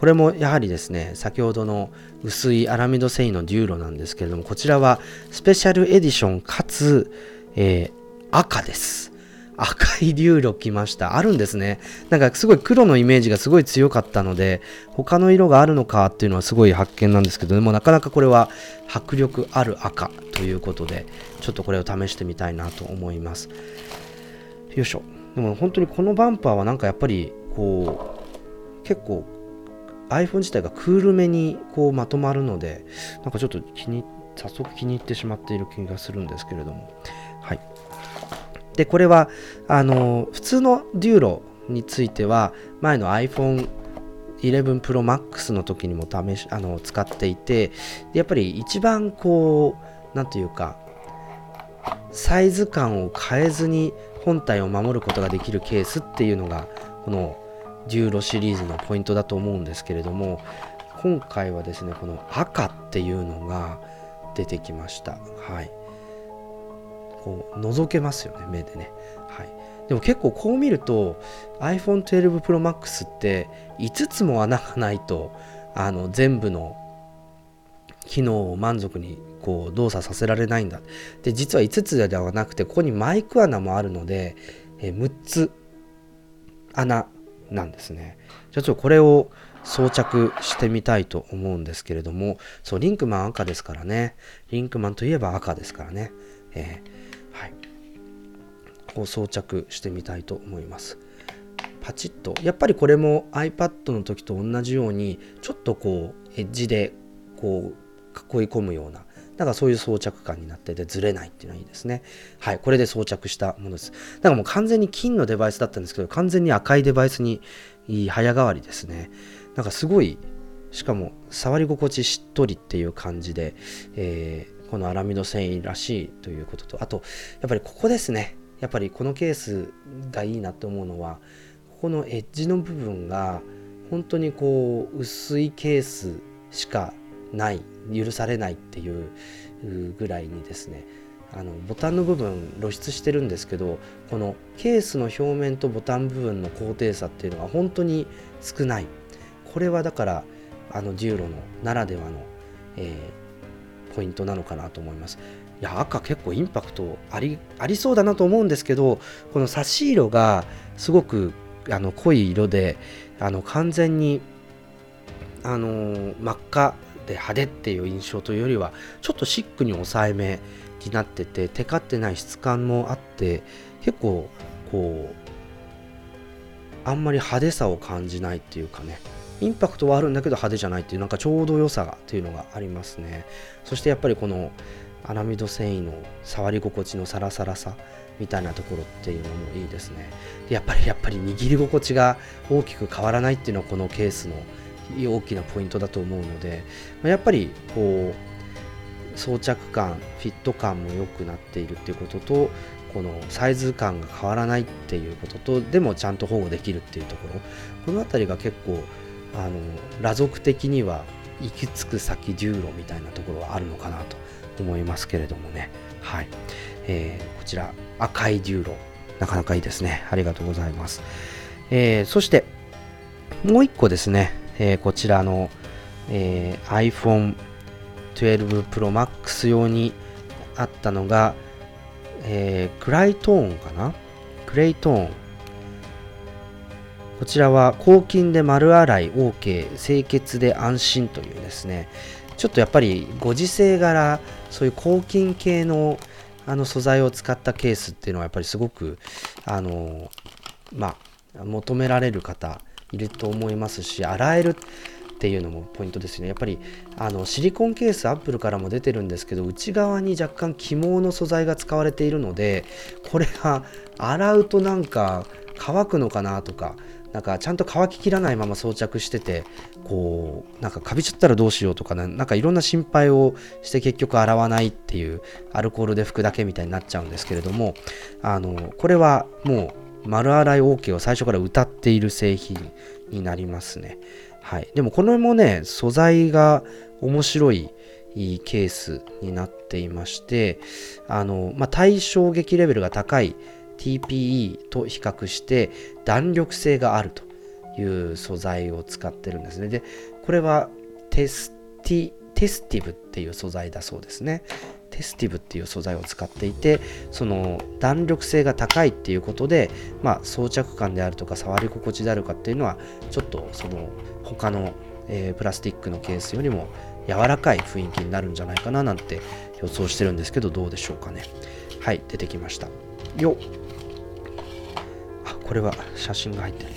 これもやはりですね、先ほどの薄いアラミド繊維のデューロなんですけれども、こちらはスペシャルエディションかつ、えー、赤です。赤い流路来ました。あるんですね。なんかすごい黒のイメージがすごい強かったので、他の色があるのかっていうのはすごい発見なんですけど、でもなかなかこれは迫力ある赤ということで、ちょっとこれを試してみたいなと思います。よいしょ。でも本当にこのバンパーはなんかやっぱりこう、結構 iPhone 自体がクールめにこうまとまるので、なんかちょっと気に、早速気に入ってしまっている気がするんですけれども。はい。で、これは、あの、普通のデューロについては、前の iPhone 11 Pro Max の時にも試し、あの、使っていて、やっぱり一番こう、なんというか、サイズ感を変えずに本体を守ることができるケースっていうのが、このデューロシリーズのポイントだと思うんですけれども、今回はですね、この赤っていうのが出てきました。はい。こう覗けますよね目でねはいでも結構こう見ると iPhone 12 Pro Max って5つも穴がないとあの全部の機能を満足にこう動作させられないんだで実は5つではなくてここにマイク穴もあるので、え6つ穴なんですね。じゃあちょっとこれを装着してみたいと思うんですけれどもそうリンクマン赤ですからね。リンクマンといえば赤ですからね、えーを装着してみたいと思います。パチッと。やっぱりこれも iPad の時と同じようにちょっとこうエッジでこう囲い込むようななんかそういう装着感になっててずれないっていうのはいいですね。はい、これで装着したものです。だかもう完全に金のデバイスだったんですけど、完全に赤いデバイスに早変わりですね。なんかすごい、しかも触り心地しっとりっていう感じで、えー、このアラミド繊維らしいということと、あと、やっぱりここですね。やっぱりこのケースがいいなと思うのはここのエッジの部分が本当にこう薄いケースしかない許されないっていうぐらいにですねあのボタンの部分露出してるんですけどこのケースの表面とボタン部分の高低差っていうのが本当に少ない。これはだからあのデューロのならではの、えー、ポイントなのかなと思います。いや赤結構インパクトありありそうだなと思うんですけどこの差し色がすごくあの濃い色であの完全にあの真っ赤で派手っていう印象というよりはちょっとシックに抑えめになっててテカってない質感もあって結構こうあんまり派手さを感じないっていうかねインパクトはあるんだけど派手じゃないっていうなんかちょうど良さがっていうのがありますね。そしてやっぱりこのアラミド繊維の触り心地のサラサラさみたいなところっていうのもいいですね。でやっぱりやっぱり握り心地が大きく変わらないっていうのはこのケースの大きなポイントだと思うのでやっぱりこう装着感フィット感も良くなっているっていうこととこのサイズ感が変わらないっていうこととでもちゃんと保護できるっていうところ。この辺りが結構あの裸族的には行き着く先デューロみたいなところはあるのかなと思いますけれどもね。はい、えー、こちら赤いデューロ。なかなかいいですね。ありがとうございます、えー、そしてもう一個ですね、えー、こちらの、えー、iPhone 12 Pro Max 用にあったのが、えー、クライトーンかな？クレイトーン。こちらは抗菌で丸洗い OK 清潔で安心というですね。ちょっとやっぱりご時世柄そういう抗菌系のあの素材を使ったケースっていうのはやっぱりすごくあのまあ求められる方いると思いますし洗えるっていうのもポイントですね。やっぱりあのシリコンケースアップルからも出てるんですけど内側に若干起毛の素材が使われているのでこれが洗うとなんか乾くのかなとかなんかちゃんと乾ききらないまま装着しててこうなんかカビちゃったらどうしようとかなんかいろんな心配をして結局洗わないっていうアルコールで拭くだけみたいになっちゃうんですけれどもあのこれはもう丸洗い OK を最初から歌っている製品になりますねはいでもこれもね素材が面白いケースになっていましてあの、まあ、対衝撃レベルが高い TPE と比較して弾力性があるという素材を使ってるんですね。で、これはテスティテスティブっていう素材だそうですね。テスティブっていう素材を使っていてその弾力性が高いっていうことで、まあ、装着感であるとか触り心地であるかっていうのはちょっとその他の、えー、プラスチックのケースよりも柔らかい雰囲気になるんじゃないかななんて予想してるんですけどどうでしょうかね。はい出てきました。よっ。これは写真が入ってる。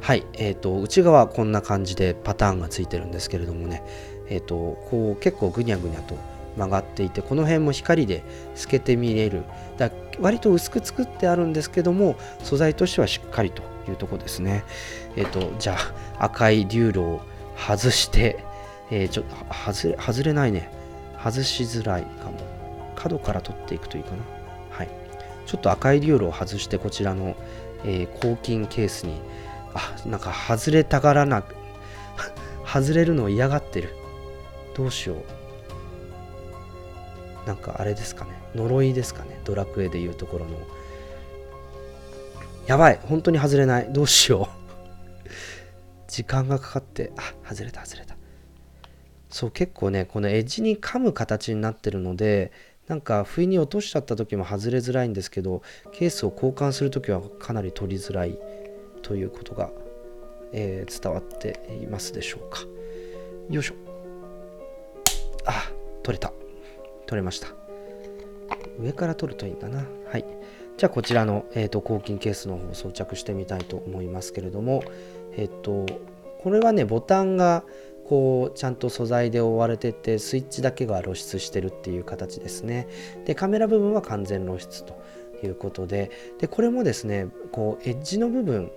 はいえーと、内側こんな感じでパターンがついてるんですけれどもね。えっ、ー、とこう結構ぐにゃぐにゃと曲がっていてこの辺も光で透けて見れる。だ割と薄く作ってあるんですけども素材としてはしっかりというとこですね。えっ、ー、とじゃあ赤いデューロを外して、えー、ちょっと外れ外れないね。外しづらいかも。角から取っていくといいかな。はい。ちょっと赤いデューロを外してこちらのえー、抗菌ケースにあなんか外れたがらなく 外れるのを嫌がってる。どうしよう。なんかあれですかね。呪いですかね。ドラクエでいうところの。やばい。本当に外れない。どうしよう。時間がかかって。あ外れた外れた。そう結構ねこのエッジに噛む形になってるのでなんか不意に落としちゃった時も外れづらいんですけどケースを交換する時はかなり取りづらい。ということが、えー、伝わっていますでしょうか。よいしょ。あ取れた。取れました。上から取るといいんだな。はい。じゃあこちらの、えーと、抗菌ケースの方を装着してみたいと思いますけれどもえっ、ー、とこれはねボタンがこうちゃんと素材で覆われててスイッチだけが露出してるっていう形ですね。でカメラ部分は完全露出ということででこれもですねこうエッジの部分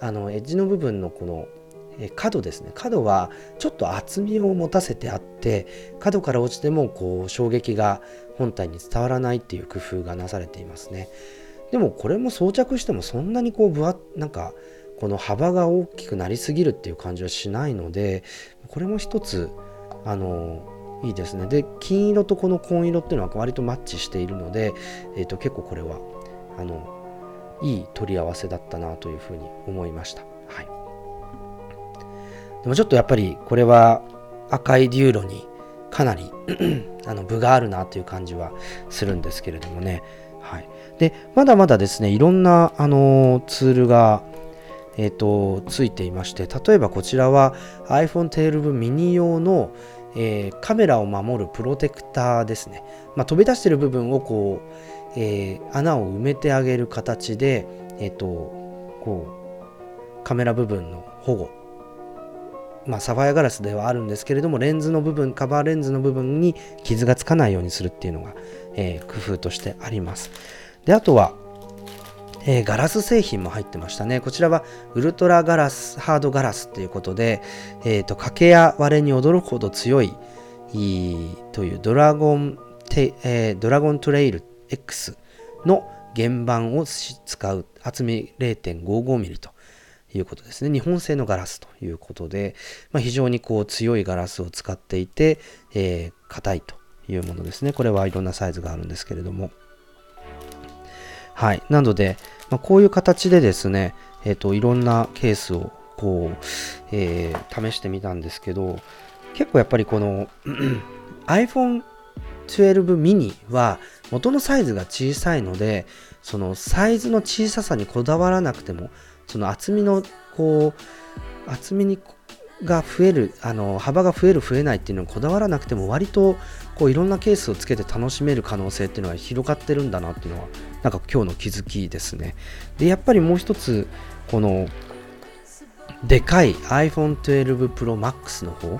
あのエッジの部分のこの角ですね。角はちょっと厚みを持たせてあって角から落ちてもこう衝撃が本体に伝わらないっていう工夫がなされていますね。でもこれも装着してもそんなにこう分なんかこの幅が大きくなりすぎるっていう感じはしないのでこれも一つあのいいですね。で金色とこの紺色っていうのは割とマッチしているので、えー、と結構これはあのいい取り合わせだったなというふうに思いました、はい、でもちょっとやっぱりこれは赤いデューロにかなり あの分があるなという感じはするんですけれどもね、はい、でまだまだですねいろんなあのツールがえーと、ついていまして例えばこちらは iPhone 12 mini 用の、えーカメラを守るプロテクターですね、まあ、飛び出してる部分をこう、えー穴を埋めてあげる形で、えっ、とこうカメラ部分の保護まあ、サファイアガラスではあるんですけれどもレンズの部分カバーレンズの部分に傷がつかないようにするっていうのが、えー工夫としてあります。であとは、えーガラス製品も入ってましたね。こちらはウルトラガラスハードガラスということで、えー、と欠けや割れに驚くほど強いというドラゴンテ、えードラゴントレイル X の原版を使う厚み 0.55mm ということですね。日本製のガラスということで、まあ、非常にこう強いガラスを使っていて、えー硬いというものですね。これはいろんなサイズがあるんですけれども。はい。なので、まあ、こういう形でですね、えっ、と、いろんなケースをこう、えー試してみたんですけど、結構やっぱりこの iPhone 12 mini は元のサイズが小さいのでそのサイズの小ささにこだわらなくてもその厚みのこう厚みにが増えるあの幅が増える増えないっていうのにこだわらなくても割とこういろんなケースをつけて楽しめる可能性っていうのが広がってるんだなっていうのはなんか今日の気づきですね。でやっぱりもう一つこのでかい iPhone 12 Pro Max の方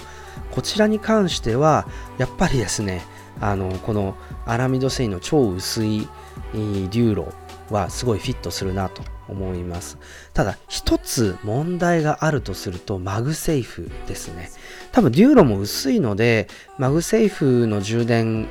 こちらに関してはやっぱりですねあのこのアラミド繊維の超薄いえーデューロはすごいフィットするなと。思います。ただ一つ問題があるとすると MagSafe ですね。多分デューロも薄いので MagSafe の充電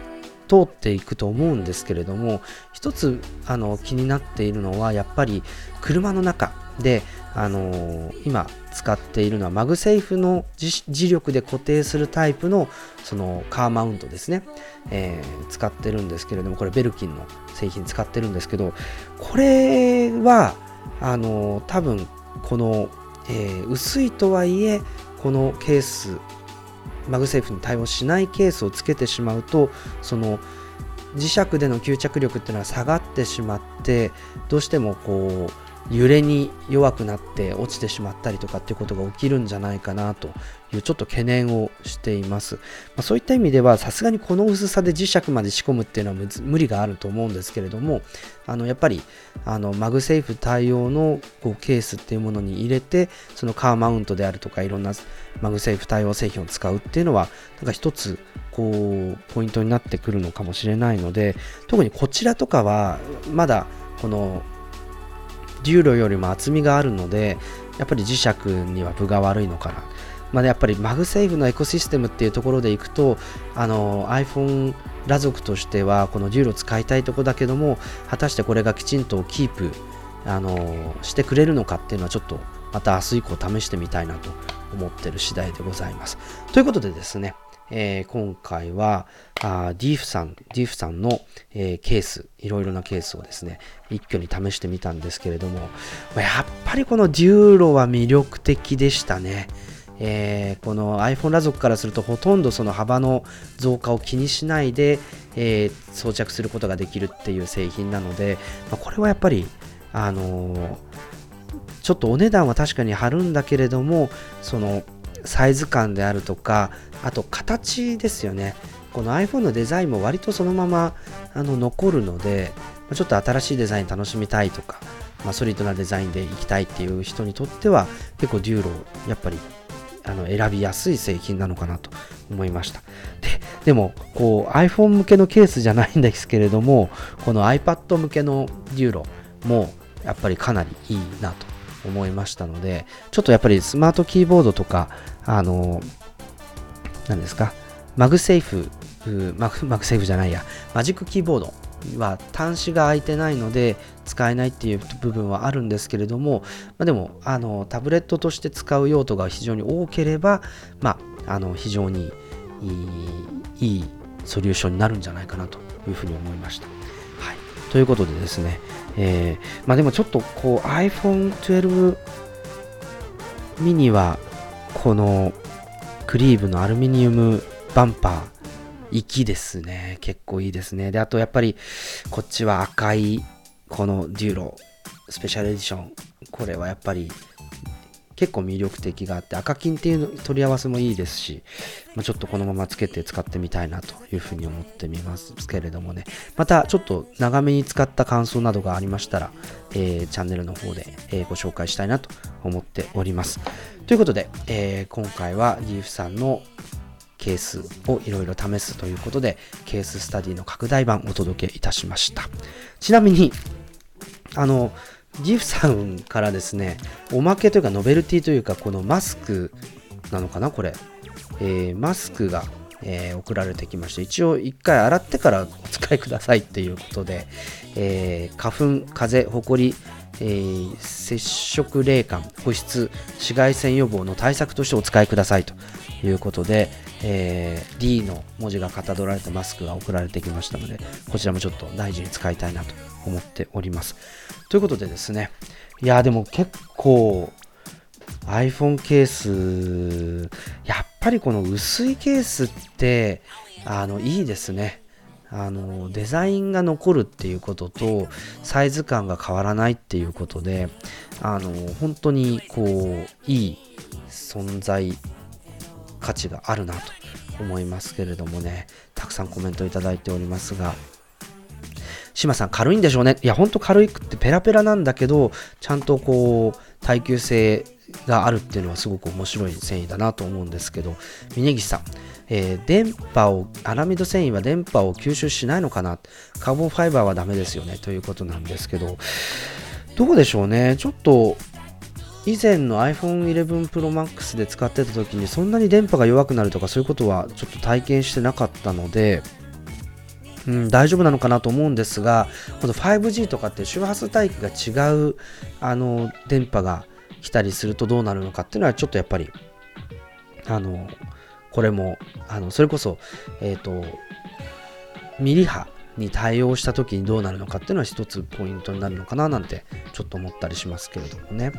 通っていくと思うんですけれども一つあの気になっているのはやっぱり車の中であのー今使っているのは MagSafe の磁力で固定するタイプのそのカーマウントですね、えー使ってるんですけれどもこれベルキンの製品使ってるんですけどこれはあのー多分この、え薄いとはいえこのケース MagSafe に対応しないケースをつけてしまうとその磁石での吸着力っていうのは下がってしまってどうしてもこう揺れに弱くなって落ちてしまったりとかっていうことが起きるんじゃないかなというちょっと懸念をしています、まあ、そういった意味ではさすがにこの薄さで磁石まで仕込むっていうのは無理があると思うんですけれどもあのやっぱりあの MagSafe 対応のこうケースっていうものに入れてそのカーマウントであるとかいろんなMagSafe 対応製品を使うっていうのはなんか一つこうポイントになってくるのかもしれないので特にこちらとかはまだこのデューロよりも厚みがあるのでやっぱり磁石には分が悪いのかな。まあ、やっぱり MagSafe のエコシステムっていうところでいくとあの iPhone 裸族としてはこのデューロ使いたいとこだけども果たしてこれがきちんとキープあのしてくれるのかっていうのはちょっとまた明日以降試してみたいなと思ってる次第でございます。ということでですねえー今回はあディーフさん、ディーフさんの、えーケース、いろいろなケースをですね、一挙に試してみたんですけれども、やっぱりこのデューロは魅力的でしたね。えーこの iPhone 裸族からするとほとんどその幅の増加を気にしないで、えー装着することができるっていう製品なので、まあこれはやっぱり、あのーちょっとお値段は確かに張るんだけれどもそのサイズ感であるとかあと形ですよね。この iPhone のデザインも割とそのままあの残るのでちょっと新しいデザイン楽しみたいとか、まあ、ソリッドなデザインでいきたいっていう人にとっては結構デューロやっぱりあの選びやすい製品なのかなと思いました。ででもこう iPhone 向けのケースじゃないんですけれどもこの iPad 向けのデューロもやっぱりかなりいいなと思いましたのでちょっとやっぱりスマートキーボードとかあの何ですか MagSafe マグ MagSafe じゃないやマジックキーボードは端子が空いてないので使えないっていう部分はあるんですけれども、まあ、でもあのタブレットとして使う用途が非常に多ければ、まあ、あの非常にいいいいソリューションになるんじゃないかなというふうに思いました。はい、ということでですね、えーまあ、でもちょっとこう iPhone12 ミニはこのクリーブのアルミニウムバンパー粋ですね。結構いいですね。であとやっぱりこっちは赤いこのデューロスペシャルエディション。これはやっぱり結構魅力的があって赤金っていう取り合わせもいいですし、まあ、ちょっとこのままつけて使ってみたいなというふうに思ってみますけれどもね。またちょっと長めに使った感想などがありましたら、えー、チャンネルの方で、えー、ご紹介したいなと思っております。ということで、えー、今回はリーフさんのケースをいろいろ試すということでケーススタディの拡大版お届けいたしました。ちなみにあのギフさんからですね、おまけというかノベルティというか、このマスクなのかな、これ。えー、マスクが、えー、送られてきまして、一応一回洗ってからお使いくださいっていうことで、えー、花粉、風邪、ほこり、えー、接触冷感、保湿、紫外線予防の対策としてお使いくださいということで、えー、D の文字がかたどられたマスクが送られてきましたので、こちらもちょっと大事に使いたいなと思っております。ということでですね、いや、でも結構 iPhone ケース、やっぱりこの薄いケースって、あの、いいですね。あのデザインが残るっていうこととサイズ感が変わらないっていうことであの本当にこういい存在価値があるなと思いますけれどもねたくさんコメントいただいておりますが島さん軽いんでしょうね。いや、ほんと軽いくってペラペラなんだけど、ちゃんとこう、耐久性があるっていうのはすごく面白い繊維だなと思うんですけど、峯岸さん、えー、電波を、アラミド繊維は電波を吸収しないのかな？カーボンファイバーはダメですよねということなんですけど、どうでしょうね。ちょっと、以前の iPhone 11 Pro Max で使ってた時にそんなに電波が弱くなるとかそういうことはちょっと体験してなかったので、うん、大丈夫なのかなと思うんですが、この 5G とかって周波数帯域が違うあの電波が来たりするとどうなるのかっていうのはちょっとやっぱり、あの、これも、あの、それこそ、えっ、ー、と、ミリ波に対応した時にどうなるのかっていうのは一つポイントになるのかななんてちょっと思ったりしますけれどもね。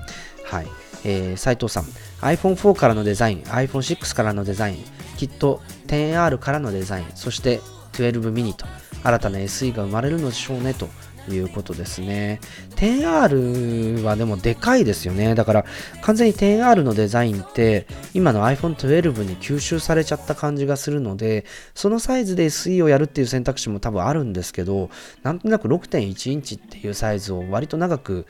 はい。えー、斉藤さん、iPhone4 からのデザイン、iPhone6 からのデザイン、きっと 10R からのデザイン、そして12ミニと新たな SE が生まれるのでしょうねということですね。10R はでもでかいですよね。だから完全に 10R のデザインって今の iPhone 12に吸収されちゃった感じがするので、そのサイズで SE をやるっていう選択肢も多分あるんですけど、なんとなく6.1インチっていうサイズを割と長く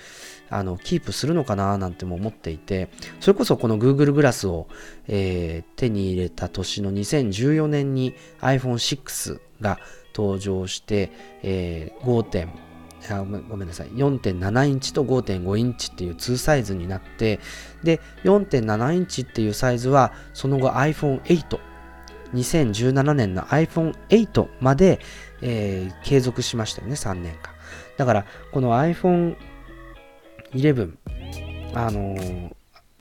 あのキープするのかななんても思っていて、それこそこの Google グラスを、えー、手に入れた年の2014年に iPhone6 が登場して、えー、5. あごめんなさい4.7インチと5.5インチっていう2サイズになってで4.7インチっていうサイズはその後 iPhone8 2017年の iPhone8 まで、えー、継続しましたよね3年間だからこの iPhone 11あのー、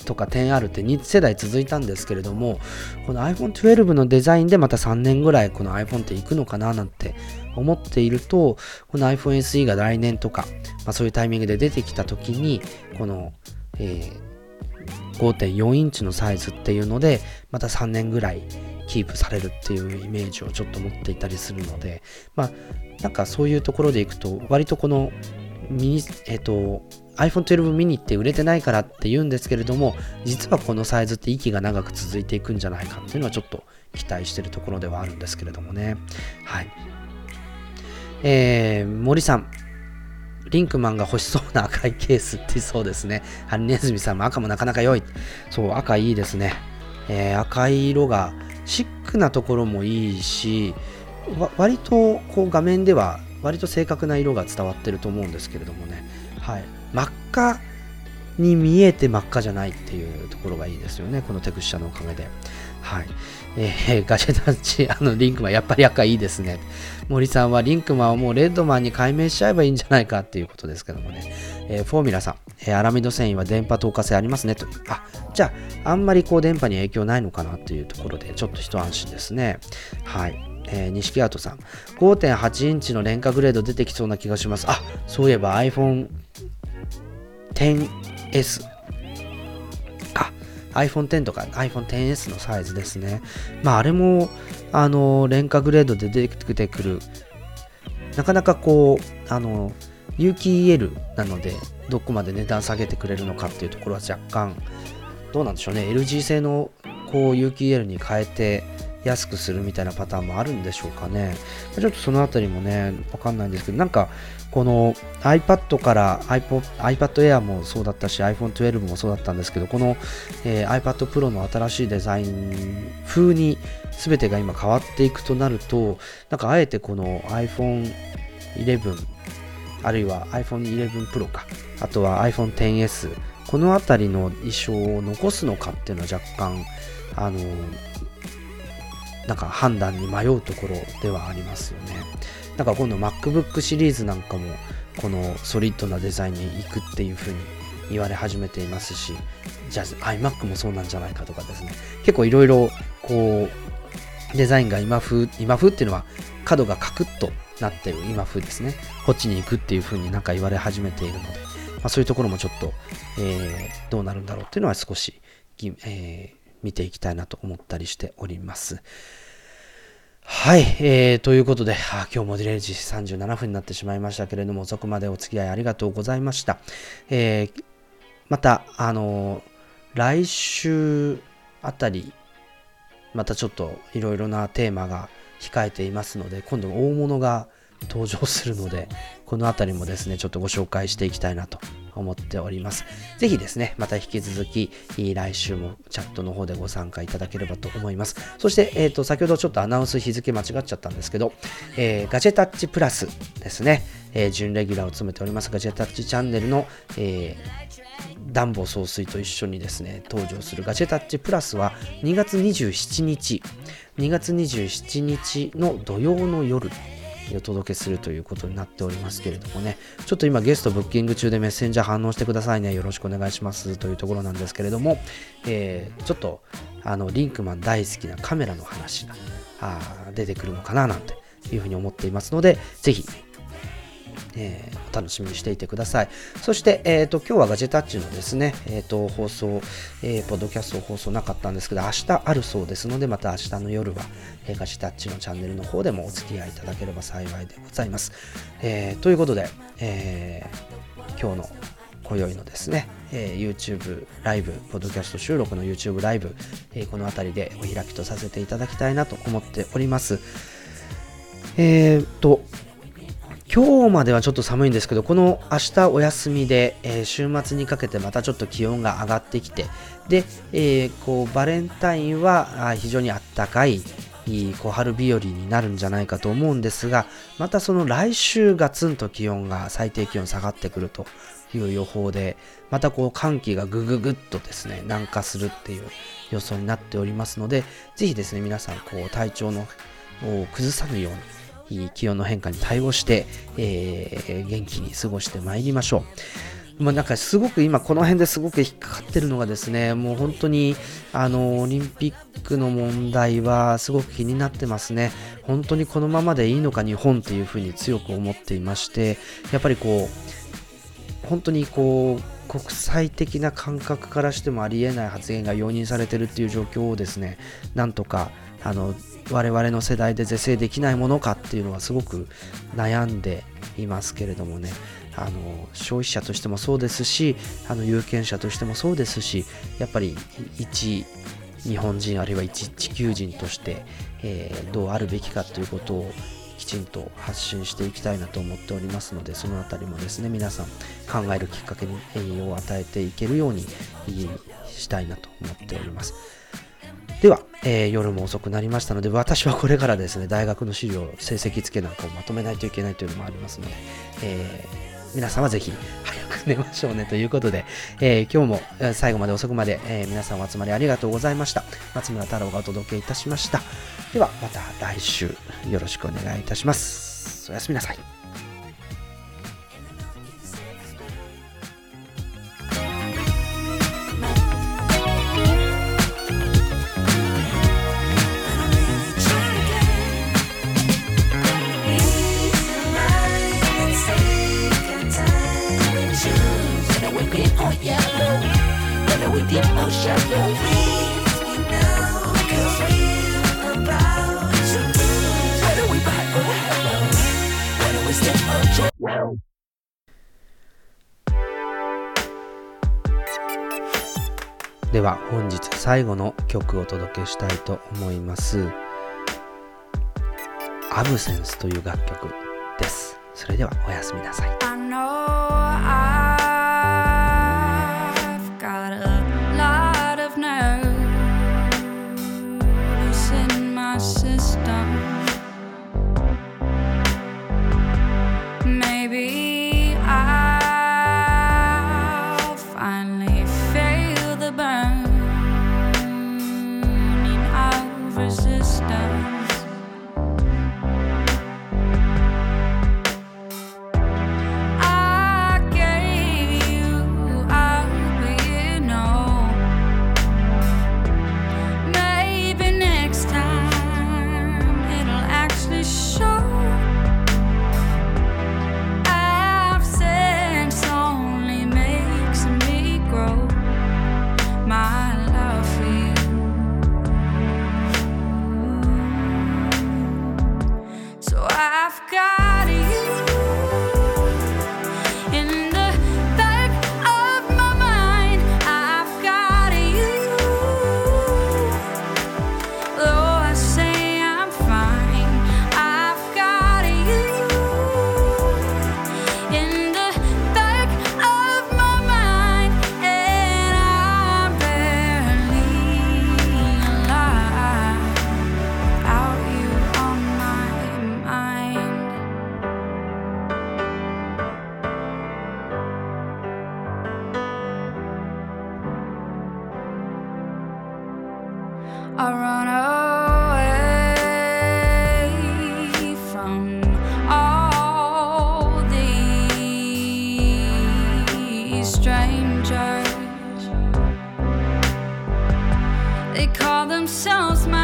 とか 10R って2世代続いたんですけれどもこの iPhone12 のデザインでまた3年ぐらいこの iPhone っていくのかななんて思っているとこの iPhone SE が来年とか、まあ、そういうタイミングで出てきた時にこの、えー、5.4インチのサイズっていうのでまた3年ぐらいキープされるっていうイメージをちょっと持っていたりするのでまあなんかそういうところでいくと割とこのミニえっ、ー、と iPhone 12 mini って売れてないからって言うんですけれども実はこのサイズって息が長く続いていくんじゃないかっていうのはちょっと期待してるところではあるんですけれどもねはいえー、森さんリンクマンが欲しそうな赤いケースってそうですね。ハリネズミさんも赤もなかなか良い。そう、赤いいですね。えー、赤い色がシックなところもいいし、割とこう画面では割と正確な色が伝わってると思うんですけれどもね。はい。真っ赤に見えて真っ赤じゃないっていうところがいいですよね。このテクスチャのおかげで。はい。えー、ガジェタッチ、あの、リンクマン、やっぱり赤いいですね。森さんは、リンクマンをもうレッドマンに改名しちゃえばいいんじゃないかっていうことですけどもね。えー、フォーミュラさん、えー、アラミド繊維は電波透過性ありますねと。あ、じゃあ、あんまりこう電波に影響ないのかなっていうところで、ちょっと一安心ですね。はい。えー、西木アートさん、5.8インチの廉価グレード出てきそうな気がします。あ、そういえば iPhone 10S あ iPhone X とか iPhone XS のサイズですね。まああれもあの廉価グレードで出てくる。なかなかこうあの有機 EL なのでどこまで値段下げてくれるのかっていうところは若干どうなんでしょうね。LG 製のこう有機 EL に変えて安くするみたいなパターンもあるんでしょうかね。ちょっとそのあたりもね、わかんないんですけど、なんか、この iPad から iPod, iPad Air もそうだったし iPhone12 もそうだったんですけど、この、えー、iPad Pro の新しいデザイン風に全てが今変わっていくとなると、なんかあえてこの iPhone 11あるいは iPhone 11 Pro か、あとは iPhone XS、この辺りの衣装を残すのかっていうのは若干、あの、なんか判断に迷うところではありますよね。なんか今度 MacBook シリーズなんかもこのソリッドなデザインに行くっていう風に言われ始めていますし、じゃあ iMac もそうなんじゃないかとかですね。結構いろいろこうデザインが今風、今風っていうのは角がカクッとなってる今風ですね。こっちに行くっていう風になんか言われ始めているので、まあ、そういうところもちょっと、えー、どうなるんだろうっていうのは少し、えー、見ていきたいなと思ったりしております。はい、えー、ということで、あ今日も0時37分になってしまいましたけれども、遅くまでお付き合いありがとうございました。えー、また、あのー、来週あたり、またちょっといろいろなテーマが控えていますので、今度大物が登場するので、このあたりもですね、ちょっとご紹介していきたいなと思っております。ぜひですね、また引き続き、来週もチャットの方でご参加いただければと思います。そして、えっ、ー、と、先ほどちょっとアナウンス日付間違っちゃったんですけど、えー、ガジェタッチプラスですね、えー、準レギュラーを務めておりますガジェタッチチャンネルの、えー、ダンボ総帥と一緒にですね、登場するガジェタッチプラスは2月27日、2月27日の土曜の夜お届けするということになっておりますけれどもね、ちょっと今ゲストブッキング中でメッセンジャー反応してくださいね、よろしくお願いします。というところなんですけれども、えー、ちょっとあのリンクマン大好きなカメラの話があ出てくるのかななんていうふうに思っていますので、ぜひえー、お楽しみにしていてください。そして、えーと、今日はガジェタッチのですね、えーと、放送、えー、ポッドキャスト放送なかったんですけど、明日あるそうですので、また明日の夜は、えー、ガジェタッチのチャンネルの方でもお付き合いいただければ幸いでございます。えー、ということで、え今日の今宵のですね、え YouTube ライブ、ポッドキャスト収録の YouTube ライブ、えこの辺りでお開きとさせていただきたいなと思っております。えーと、今日まではちょっと寒いんですけど、この明日お休みで、えー、週末にかけてまたちょっと気温が上がってきて、で、えー、こうバレンタインは非常にあったかい、小春日和になるんじゃないかと思うんですが、またその来週ガツンと気温が最低気温下がってくるという予報で、またこう寒気がぐぐぐっとですね、南下するっていう予想になっておりますので、ぜひですね、皆さんこう体調のを崩さぬように、気温の変化に対応して、えー、元気に過ごしてまいりましょう。まあ、なんかすごく今この辺ですごく引っかかってるのがですね、もう本当にあのオリンピックの問題はすごく気になってますね。本当にこのままでいいのか日本っていうふうに強く思っていまして、やっぱりこう、本当にこう、国際的な感覚からしてもありえない発言が容認されてるっていう状況をですね、なんとかあの我々の世代で是正できないものかっていうのはすごく悩んでいますけれどもね。あの消費者としてもそうですしあの有権者としてもそうですしやっぱり一日本人あるいは一地球人として、えー、どうあるべきかということをきちんと発信していきたいなと思っておりますのでそのあたりもですね皆さん考えるきっかけに栄養を与えていけるようにしたいなと思っております。では、えー、夜も遅くなりましたので、私はこれからですね、大学の資料、成績付けなんかをまとめないといけないというのもありますので、えー、皆さんはぜひ早く寝ましょうねということで、えー、今日も最後まで遅くまで、え皆さんお集まりありがとうございました。松村太郎がお届けいたしました。ではまた来週よろしくお願いいたします。おやすみなさい。Yellow, whether we deep or shallow, では本日最後の曲をお届けしたいと思います「アブセンス」という楽曲です。それではおやすみなさい。Yeah. themselves. My